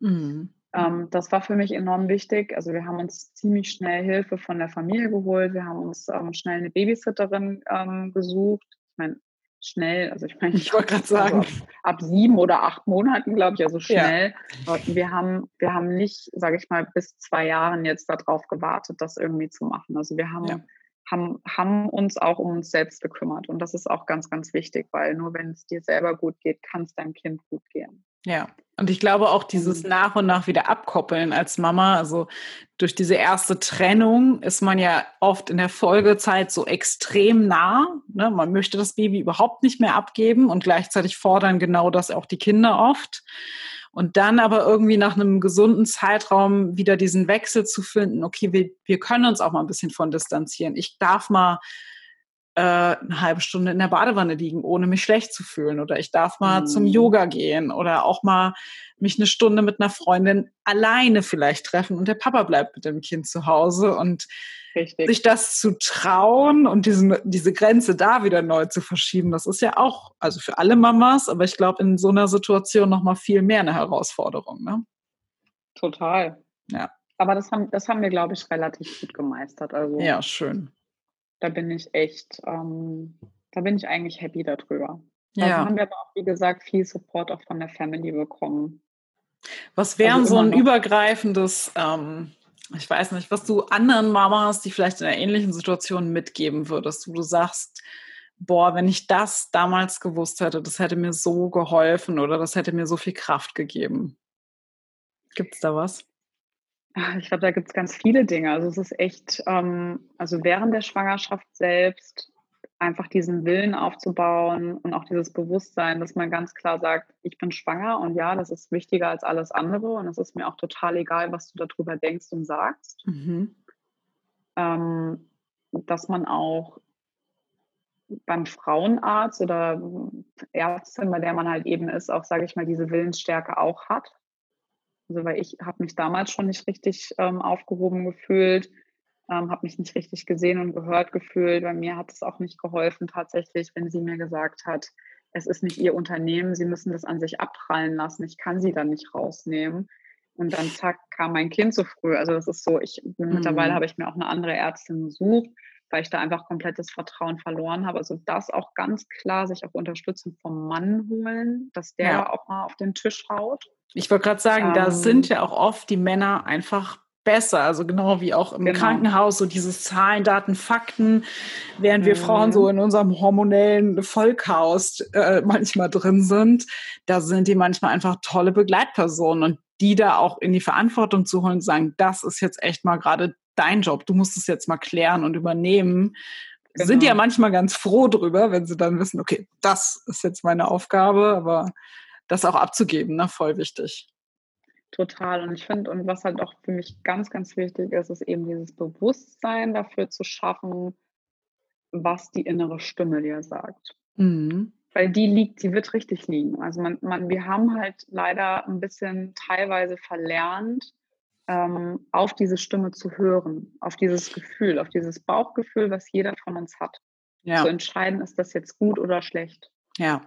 Mhm. Ähm, das war für mich enorm wichtig. Also wir haben uns ziemlich schnell Hilfe von der Familie geholt. Wir haben uns ähm, schnell eine Babysitterin ähm, gesucht. Ich meine, schnell, also ich meine, ich wollte gerade sagen, also ab, sieben oder acht Monaten, glaube ich, also schnell. Ja. Wir haben, wir haben nicht, sage ich mal, bis zwei Jahren jetzt darauf gewartet, das irgendwie zu machen. Also wir haben, ja. haben, haben uns auch um uns selbst gekümmert. Und das ist auch ganz, ganz wichtig, weil nur wenn es dir selber gut geht, kann es deinem Kind gut gehen. Ja, Und ich glaube auch dieses nach und nach wieder abkoppeln als Mama, also durch diese erste Trennung ist man ja oft in der Folgezeit so extrem nah. Ne? Man möchte das Baby überhaupt nicht mehr abgeben und gleichzeitig fordern genau das auch die Kinder oft. Und dann aber irgendwie nach einem gesunden Zeitraum wieder diesen Wechsel zu finden, okay, wir, wir können uns auch mal ein bisschen von distanzieren. Ich darf mal eine halbe Stunde in der Badewanne liegen, ohne mich schlecht zu fühlen. Oder ich darf mal mhm. zum Yoga gehen oder auch mal mich eine Stunde mit einer Freundin alleine vielleicht treffen und der Papa bleibt mit dem Kind zu Hause und Richtig. sich das zu trauen und diesen, diese Grenze da wieder neu zu verschieben, das ist ja auch, also für alle Mamas, aber ich glaube in so einer Situation nochmal viel mehr eine Herausforderung. Ne? Total. Ja. Aber das haben, das haben wir, glaube ich, relativ gut gemeistert. Also ja, schön da bin ich echt, ähm, da bin ich eigentlich happy darüber. Ja. Da haben wir aber auch, wie gesagt, viel Support auch von der Family bekommen. Was wären also so ein noch. übergreifendes, ähm, ich weiß nicht, was du anderen Mamas, die vielleicht in einer ähnlichen Situation mitgeben würdest, wo du sagst, boah, wenn ich das damals gewusst hätte, das hätte mir so geholfen oder das hätte mir so viel Kraft gegeben. Gibt es da was? Ah, ich glaube, da gibt es ganz viele Dinge. Also es ist echt, ähm, also während der Schwangerschaft selbst einfach diesen Willen aufzubauen und auch dieses Bewusstsein, dass man ganz klar sagt, ich bin schwanger und ja, das ist wichtiger als alles andere und es ist mir auch total egal, was du darüber denkst und sagst. Mhm. Ähm, dass man auch beim Frauenarzt oder Ärztin, bei der man halt eben ist, auch, sage ich mal, diese Willensstärke auch hat. Also weil ich habe mich damals schon nicht richtig ähm, aufgehoben gefühlt, ähm, habe mich nicht richtig gesehen und gehört gefühlt. Bei mir hat es auch nicht geholfen tatsächlich, wenn sie mir gesagt hat, es ist nicht ihr Unternehmen, sie müssen das an sich abprallen lassen, ich kann sie da nicht rausnehmen. Und dann zack, kam mein Kind zu früh. Also das ist so, ich mhm. mittlerweile habe ich mir auch eine andere Ärztin gesucht, weil ich da einfach komplettes Vertrauen verloren habe. Also das auch ganz klar, sich auch Unterstützung vom Mann holen, dass der ja. auch mal auf den Tisch haut. Ich wollte gerade sagen, ähm, da sind ja auch oft die Männer einfach besser, also genau wie auch im genau. Krankenhaus, so dieses Zahlen, Daten, Fakten, während wir Frauen so mhm. in unserem hormonellen Vollchaos äh, manchmal drin sind, da sind die manchmal einfach tolle Begleitpersonen und die da auch in die Verantwortung zu holen und sagen, das ist jetzt echt mal gerade dein Job, du musst es jetzt mal klären und übernehmen. Genau. Sind ja manchmal ganz froh drüber, wenn sie dann wissen, okay, das ist jetzt meine Aufgabe, aber das auch abzugeben, ne? voll wichtig. Total. Und ich finde, und was halt auch für mich ganz, ganz wichtig ist, ist eben dieses Bewusstsein dafür zu schaffen, was die innere Stimme dir sagt. Mhm. Weil die liegt, die wird richtig liegen. Also man, man, wir haben halt leider ein bisschen teilweise verlernt, ähm, auf diese Stimme zu hören, auf dieses Gefühl, auf dieses Bauchgefühl, was jeder von uns hat. Ja. Zu entscheiden, ist das jetzt gut oder schlecht. Ja.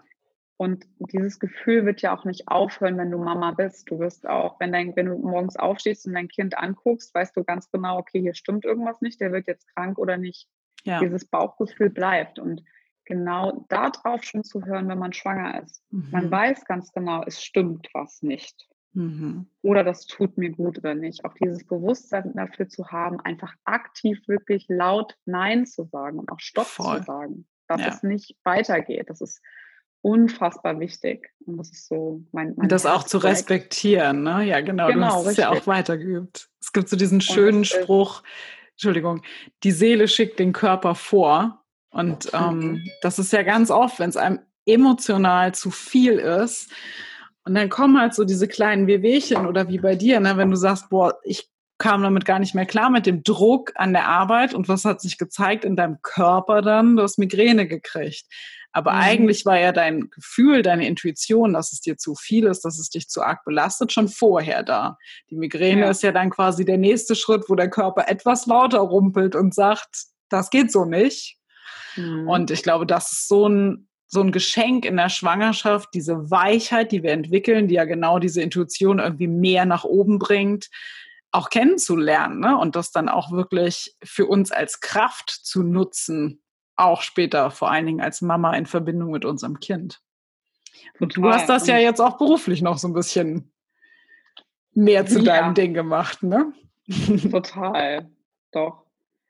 Und dieses Gefühl wird ja auch nicht aufhören, wenn du Mama bist. Du wirst auch, wenn, dein, wenn du morgens aufstehst und dein Kind anguckst, weißt du ganz genau, okay, hier stimmt irgendwas nicht, der wird jetzt krank oder nicht. Ja. Dieses Bauchgefühl bleibt. Und genau darauf schon zu hören, wenn man schwanger ist. Mhm. Man weiß ganz genau, es stimmt was nicht. Mhm. Oder das tut mir gut oder nicht. Auch dieses Bewusstsein dafür zu haben, einfach aktiv wirklich laut Nein zu sagen und auch Stopp Voll. zu sagen, dass ja. es nicht weitergeht. Das ist unfassbar wichtig. Und das ist so mein, mein Das auch zu respektieren, ne? Ja, genau. genau du hast richtig. es ja auch weitergeübt. Es gibt so diesen schönen Spruch, Entschuldigung, die Seele schickt den Körper vor. Und ähm, das ist ja ganz oft, wenn es einem emotional zu viel ist. Und dann kommen halt so diese kleinen Wehwehchen oder wie bei dir, ne, wenn du sagst, boah, ich kam damit gar nicht mehr klar mit dem Druck an der Arbeit und was hat sich gezeigt in deinem Körper dann? Du hast Migräne gekriegt. Aber mhm. eigentlich war ja dein Gefühl, deine Intuition, dass es dir zu viel ist, dass es dich zu arg belastet, schon vorher da. Die Migräne ja. ist ja dann quasi der nächste Schritt, wo der Körper etwas lauter rumpelt und sagt, das geht so nicht. Mhm. Und ich glaube, das ist so ein, so ein Geschenk in der Schwangerschaft, diese Weichheit, die wir entwickeln, die ja genau diese Intuition irgendwie mehr nach oben bringt, auch kennenzulernen ne? und das dann auch wirklich für uns als Kraft zu nutzen, auch später, vor allen Dingen als Mama in Verbindung mit unserem Kind. Und du hast das ja jetzt auch beruflich noch so ein bisschen mehr zu ja. deinem Ding gemacht, ne? Total, doch.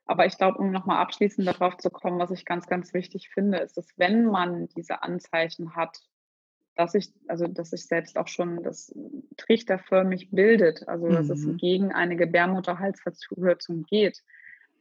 Aber ich glaube, um nochmal abschließend darauf zu kommen, was ich ganz, ganz wichtig finde, ist, dass wenn man diese Anzeichen hat, dass sich, also dass sich selbst auch schon das trichterförmig bildet, also dass mhm. es gegen eine Gebärmutterhalsverkürzung geht,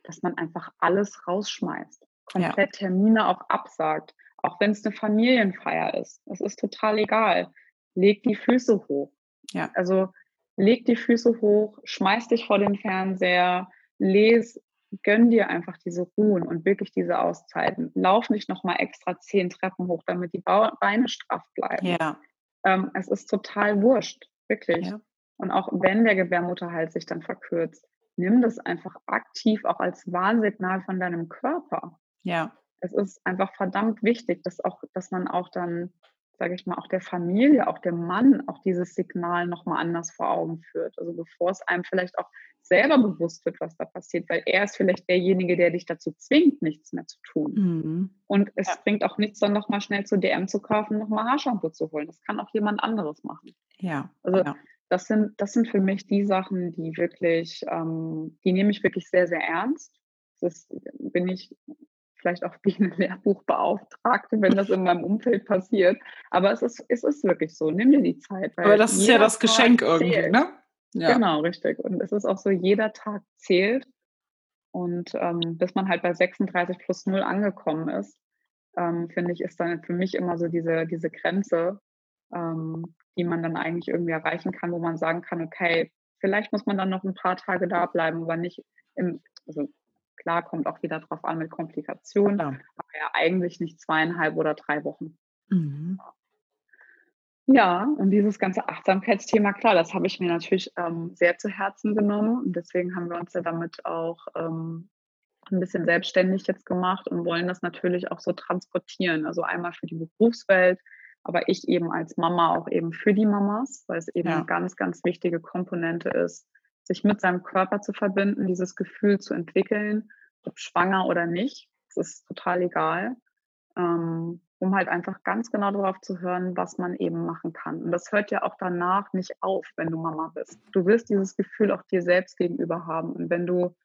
dass man einfach alles rausschmeißt, komplett ja. Termine auch absagt, auch wenn es eine Familienfeier ist. Das ist total egal. Leg die Füße hoch. Ja. Also leg die Füße hoch, schmeiß dich vor den Fernseher, les, gönn dir einfach diese Ruhen und wirklich diese Auszeiten. Lauf nicht nochmal extra zehn Treppen hoch, damit die Beine straff bleiben. Ja. Ähm, es ist total wurscht, wirklich. Ja. Und auch wenn der Gebärmutterhals sich dann verkürzt, nimm das einfach aktiv auch als Warnsignal von deinem Körper. Ja. Es ist einfach verdammt wichtig, dass auch, dass man auch dann sage ich mal, auch der Familie, auch dem Mann, auch dieses Signal nochmal anders vor Augen führt. Also bevor es einem vielleicht auch selber bewusst wird, was da passiert, weil er ist vielleicht derjenige, der dich dazu zwingt, nichts mehr zu tun. Mhm. Und es ja. bringt auch nichts, dann nochmal schnell zu DM zu kaufen, nochmal Haarshampoo zu holen. Das kann auch jemand anderes machen. Ja. Also ja. Das, sind, das sind für mich die Sachen, die wirklich, ähm, die nehme ich wirklich sehr, sehr ernst. Das bin ich vielleicht auch wie eine Lehrbuchbeauftragte, wenn das in meinem Umfeld passiert. Aber es ist, es ist wirklich so. Nimm dir die Zeit. Aber das ist ja das Geschenk Tag irgendwie, zählt. ne? Ja. Genau, richtig. Und es ist auch so, jeder Tag zählt. Und ähm, bis man halt bei 36 plus 0 angekommen ist, ähm, finde ich, ist dann für mich immer so diese, diese Grenze, ähm, die man dann eigentlich irgendwie erreichen kann, wo man sagen kann, okay, vielleicht muss man dann noch ein paar Tage da bleiben, aber nicht im, also Klar, kommt auch wieder drauf an mit Komplikationen, ja. aber ja eigentlich nicht zweieinhalb oder drei Wochen. Mhm. Ja, und dieses ganze Achtsamkeitsthema, klar, das habe ich mir natürlich ähm, sehr zu Herzen genommen und deswegen haben wir uns ja damit auch ähm, ein bisschen selbstständig jetzt gemacht und wollen das natürlich auch so transportieren. Also einmal für die Berufswelt, aber ich eben als Mama auch eben für die Mamas, weil es eben ja. eine ganz, ganz wichtige Komponente ist, sich mit seinem Körper zu verbinden, dieses Gefühl zu entwickeln, ob schwanger oder nicht. Es ist total egal, ähm, um halt einfach ganz genau darauf zu hören, was man eben machen kann. Und das hört ja auch danach nicht auf, wenn du Mama bist. Du wirst dieses Gefühl auch dir selbst gegenüber haben. Und wenn du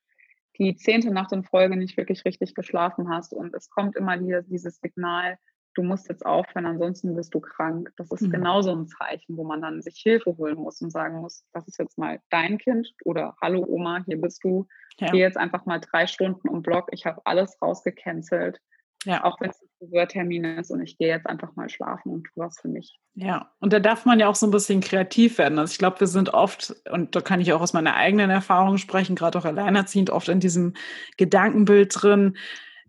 die zehnte Nacht in Folge nicht wirklich richtig geschlafen hast und es kommt immer wieder dieses Signal, du musst jetzt aufhören, ansonsten bist du krank. Das ist mhm. genauso ein Zeichen, wo man dann sich Hilfe holen muss und sagen muss, das ist jetzt mal dein Kind oder hallo Oma, hier bist du. Ja. Gehe jetzt einfach mal drei Stunden um Block. Ich habe alles rausgecancelt. Ja. Auch wenn es ein Friseurtermin ist und ich gehe jetzt einfach mal schlafen und tu was für mich. Ja, und da darf man ja auch so ein bisschen kreativ werden. Also ich glaube, wir sind oft, und da kann ich auch aus meiner eigenen Erfahrung sprechen, gerade auch alleinerziehend, oft in diesem Gedankenbild drin,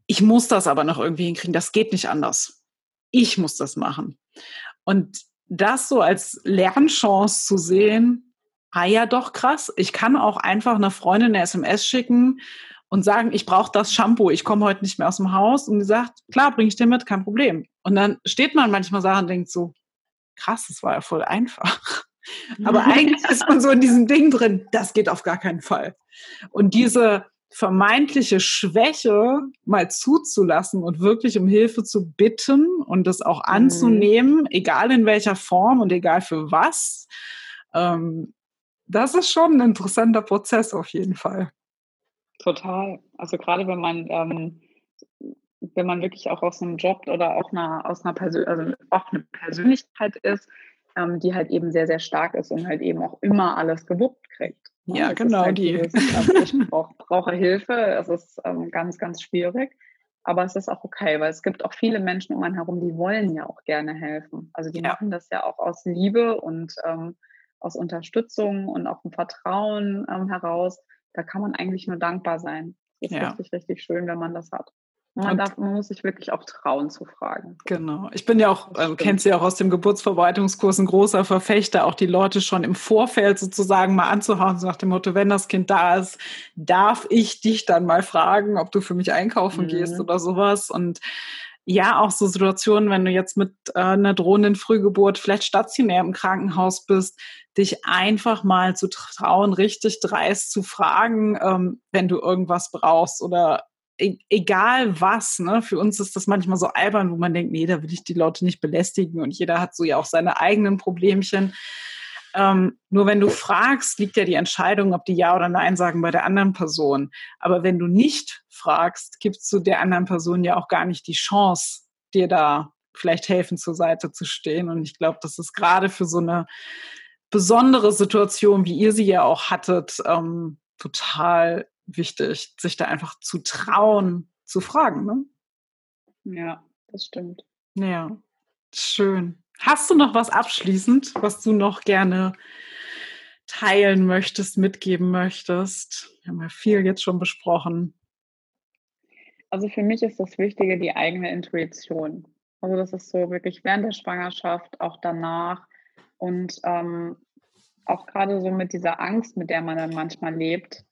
ich muss das aber noch irgendwie hinkriegen, das geht nicht anders ich muss das machen. Und das so als Lernchance zu sehen, ah ja, doch krass, ich kann auch einfach einer Freundin eine SMS schicken und sagen, ich brauche das Shampoo, ich komme heute nicht mehr aus dem Haus. Und die sagt, klar, bringe ich dir mit, kein Problem. Und dann steht man manchmal da und denkt so, krass, das war ja voll einfach. Aber eigentlich ist man so in diesem Ding drin, das geht auf gar keinen Fall. Und diese vermeintliche Schwäche mal zuzulassen und wirklich um Hilfe zu bitten und das auch mhm. anzunehmen, mhm. egal in welcher Form und egal für was, ähm, das ist schon ein interessanter Prozess auf jeden Fall. Total. Also gerade wenn man ähm, wenn man wirklich auch aus einem Job oder auch einer, aus einer Persön also auch eine Persönlichkeit ist, ähm, die halt eben sehr, sehr stark ist und halt eben auch immer alles gewuppt kriegt. Ja, genau halt die. Ich brauch, brauche Hilfe. Es ist ähm, ganz, ganz schwierig. Aber es ist auch okay, weil es gibt auch viele Menschen um einen herum, die wollen ja auch gerne helfen. Also die ja. machen das ja auch aus Liebe und ähm, aus Unterstützung und auch im Vertrauen ähm, heraus. Da kann man eigentlich nur dankbar sein. Es ist ja. richtig, richtig schön, wenn man das hat. Man, darf, man muss sich wirklich auch trauen zu fragen. Genau. Ich bin ja auch, äh, kennst du ja auch aus dem Geburtsverwaltungskurs, ein großer Verfechter, auch die Leute schon im Vorfeld sozusagen mal anzuhauen, so nach dem Motto, wenn das Kind da ist, darf ich dich dann mal fragen, ob du für mich einkaufen mhm. gehst oder sowas. Und ja, auch so Situationen, wenn du jetzt mit äh, einer drohenden Frühgeburt vielleicht stationär im Krankenhaus bist, dich einfach mal zu trauen, richtig dreist zu fragen, ähm, wenn du irgendwas brauchst oder egal was, ne? Für uns ist das manchmal so albern, wo man denkt, nee, da will ich die Leute nicht belästigen und jeder hat so ja auch seine eigenen Problemchen. Ähm, nur wenn du fragst, liegt ja die Entscheidung, ob die Ja oder Nein sagen bei der anderen Person. Aber wenn du nicht fragst, gibst du der anderen Person ja auch gar nicht die Chance, dir da vielleicht helfen, zur Seite zu stehen. Und ich glaube, das ist gerade für so eine besondere Situation, wie ihr sie ja auch hattet, ähm, total wichtig, sich da einfach zu trauen, zu fragen. Ne? Ja, das stimmt. Ja, schön. Hast du noch was abschließend, was du noch gerne teilen möchtest, mitgeben möchtest? Wir haben ja viel jetzt schon besprochen. Also für mich ist das Wichtige die eigene Intuition. Also das ist so wirklich während der Schwangerschaft, auch danach und ähm, auch gerade so mit dieser Angst, mit der man dann manchmal lebt,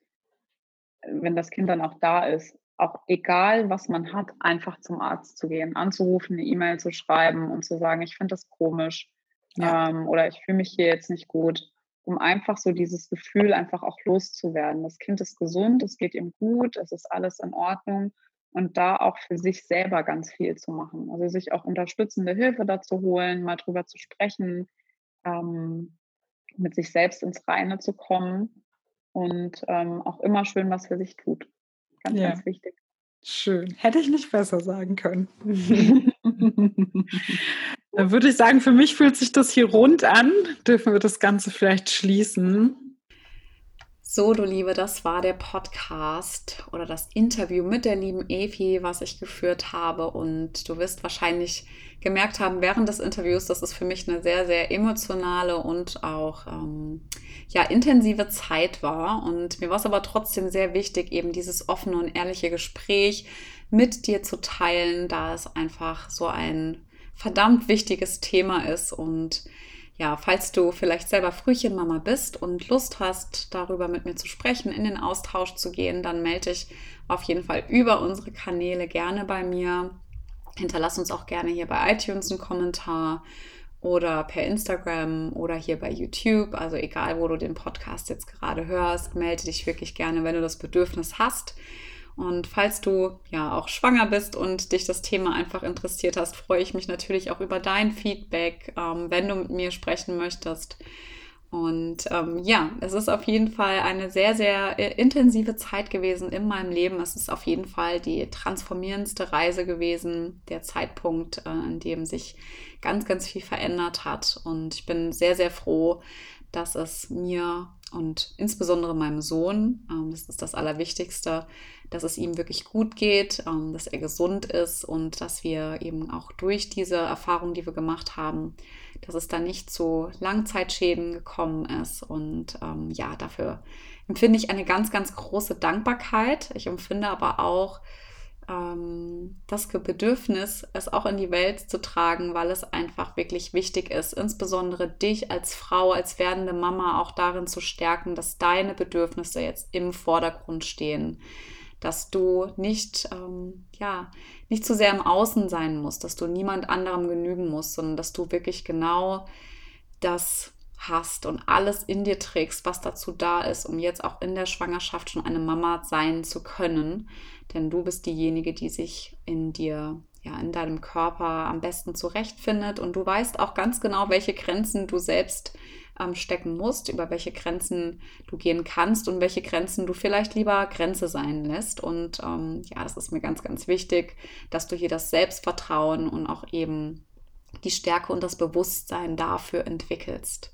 wenn das Kind dann auch da ist, auch egal, was man hat, einfach zum Arzt zu gehen, anzurufen, eine E-Mail zu schreiben und zu sagen, ich finde das komisch ja. ähm, oder ich fühle mich hier jetzt nicht gut, um einfach so dieses Gefühl einfach auch loszuwerden. Das Kind ist gesund, es geht ihm gut, es ist alles in Ordnung und da auch für sich selber ganz viel zu machen. Also sich auch unterstützende Hilfe dazu holen, mal drüber zu sprechen, ähm, mit sich selbst ins Reine zu kommen und ähm, auch immer schön was für sich tut. Ganz, ja. ganz wichtig. Schön. Hätte ich nicht besser sagen können. Dann würde ich sagen, für mich fühlt sich das hier rund an. Dürfen wir das Ganze vielleicht schließen? So, du Liebe, das war der Podcast oder das Interview mit der lieben Evi, was ich geführt habe. Und du wirst wahrscheinlich gemerkt haben während des Interviews, dass es für mich eine sehr, sehr emotionale und auch ähm, ja, intensive Zeit war. Und mir war es aber trotzdem sehr wichtig, eben dieses offene und ehrliche Gespräch mit dir zu teilen, da es einfach so ein verdammt wichtiges Thema ist und ja, falls du vielleicht selber Frühchenmama bist und Lust hast, darüber mit mir zu sprechen, in den Austausch zu gehen, dann melde dich auf jeden Fall über unsere Kanäle gerne bei mir. Hinterlass uns auch gerne hier bei iTunes einen Kommentar oder per Instagram oder hier bei YouTube. Also egal, wo du den Podcast jetzt gerade hörst, melde dich wirklich gerne, wenn du das Bedürfnis hast. Und falls du ja auch schwanger bist und dich das Thema einfach interessiert hast, freue ich mich natürlich auch über dein Feedback, ähm, wenn du mit mir sprechen möchtest. Und ähm, ja, es ist auf jeden Fall eine sehr, sehr äh, intensive Zeit gewesen in meinem Leben. Es ist auf jeden Fall die transformierendste Reise gewesen, der Zeitpunkt, äh, in dem sich ganz, ganz viel verändert hat. Und ich bin sehr, sehr froh, dass es mir und insbesondere meinem Sohn, ähm, das ist das Allerwichtigste, dass es ihm wirklich gut geht, ähm, dass er gesund ist und dass wir eben auch durch diese Erfahrung, die wir gemacht haben, dass es da nicht zu Langzeitschäden gekommen ist. Und ähm, ja, dafür empfinde ich eine ganz, ganz große Dankbarkeit. Ich empfinde aber auch ähm, das Bedürfnis, es auch in die Welt zu tragen, weil es einfach wirklich wichtig ist, insbesondere dich als Frau, als werdende Mama auch darin zu stärken, dass deine Bedürfnisse jetzt im Vordergrund stehen dass du nicht, ähm, ja, nicht zu sehr im Außen sein musst, dass du niemand anderem genügen musst, sondern dass du wirklich genau das hast und alles in dir trägst, was dazu da ist, um jetzt auch in der Schwangerschaft schon eine Mama sein zu können. Denn du bist diejenige, die sich in dir, ja, in deinem Körper am besten zurechtfindet und du weißt auch ganz genau, welche Grenzen du selbst ähm, stecken musst, über welche Grenzen du gehen kannst und welche Grenzen du vielleicht lieber Grenze sein lässt. Und ähm, ja, das ist mir ganz, ganz wichtig, dass du hier das Selbstvertrauen und auch eben die Stärke und das Bewusstsein dafür entwickelst.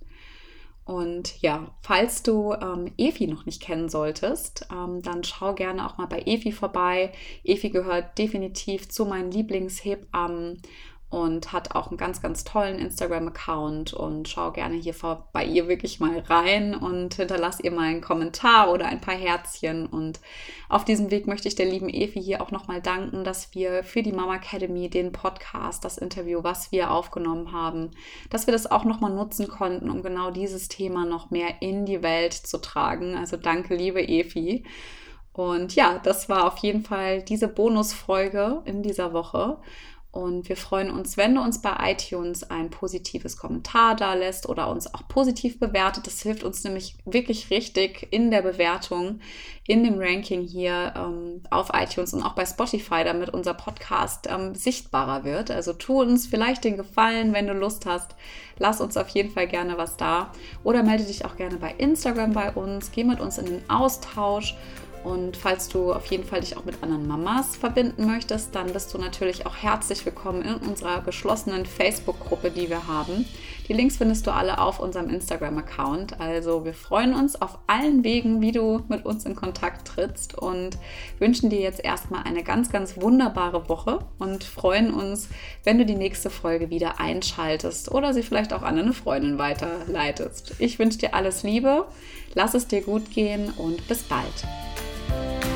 Und ja, falls du ähm, Efi noch nicht kennen solltest, ähm, dann schau gerne auch mal bei Efi vorbei. Efi gehört definitiv zu meinen Lieblingshebammen und hat auch einen ganz, ganz tollen Instagram-Account und schau gerne hier bei ihr wirklich mal rein und hinterlass ihr mal einen Kommentar oder ein paar Herzchen. Und auf diesem Weg möchte ich der lieben Evi hier auch nochmal danken, dass wir für die Mama Academy den Podcast, das Interview, was wir aufgenommen haben, dass wir das auch nochmal nutzen konnten, um genau dieses Thema noch mehr in die Welt zu tragen. Also danke, liebe Evi. Und ja, das war auf jeden Fall diese Bonusfolge in dieser Woche. Und wir freuen uns, wenn du uns bei iTunes ein positives Kommentar da lässt oder uns auch positiv bewertet. Das hilft uns nämlich wirklich richtig in der Bewertung, in dem Ranking hier ähm, auf iTunes und auch bei Spotify, damit unser Podcast ähm, sichtbarer wird. Also tu uns vielleicht den Gefallen, wenn du Lust hast. Lass uns auf jeden Fall gerne was da. Oder melde dich auch gerne bei Instagram bei uns. Geh mit uns in den Austausch. Und falls du auf jeden Fall dich auch mit anderen Mamas verbinden möchtest, dann bist du natürlich auch herzlich willkommen in unserer geschlossenen Facebook-Gruppe, die wir haben. Die Links findest du alle auf unserem Instagram-Account. Also wir freuen uns auf allen Wegen, wie du mit uns in Kontakt trittst und wünschen dir jetzt erstmal eine ganz, ganz wunderbare Woche und freuen uns, wenn du die nächste Folge wieder einschaltest oder sie vielleicht auch an eine Freundin weiterleitest. Ich wünsche dir alles Liebe, lass es dir gut gehen und bis bald. Bye.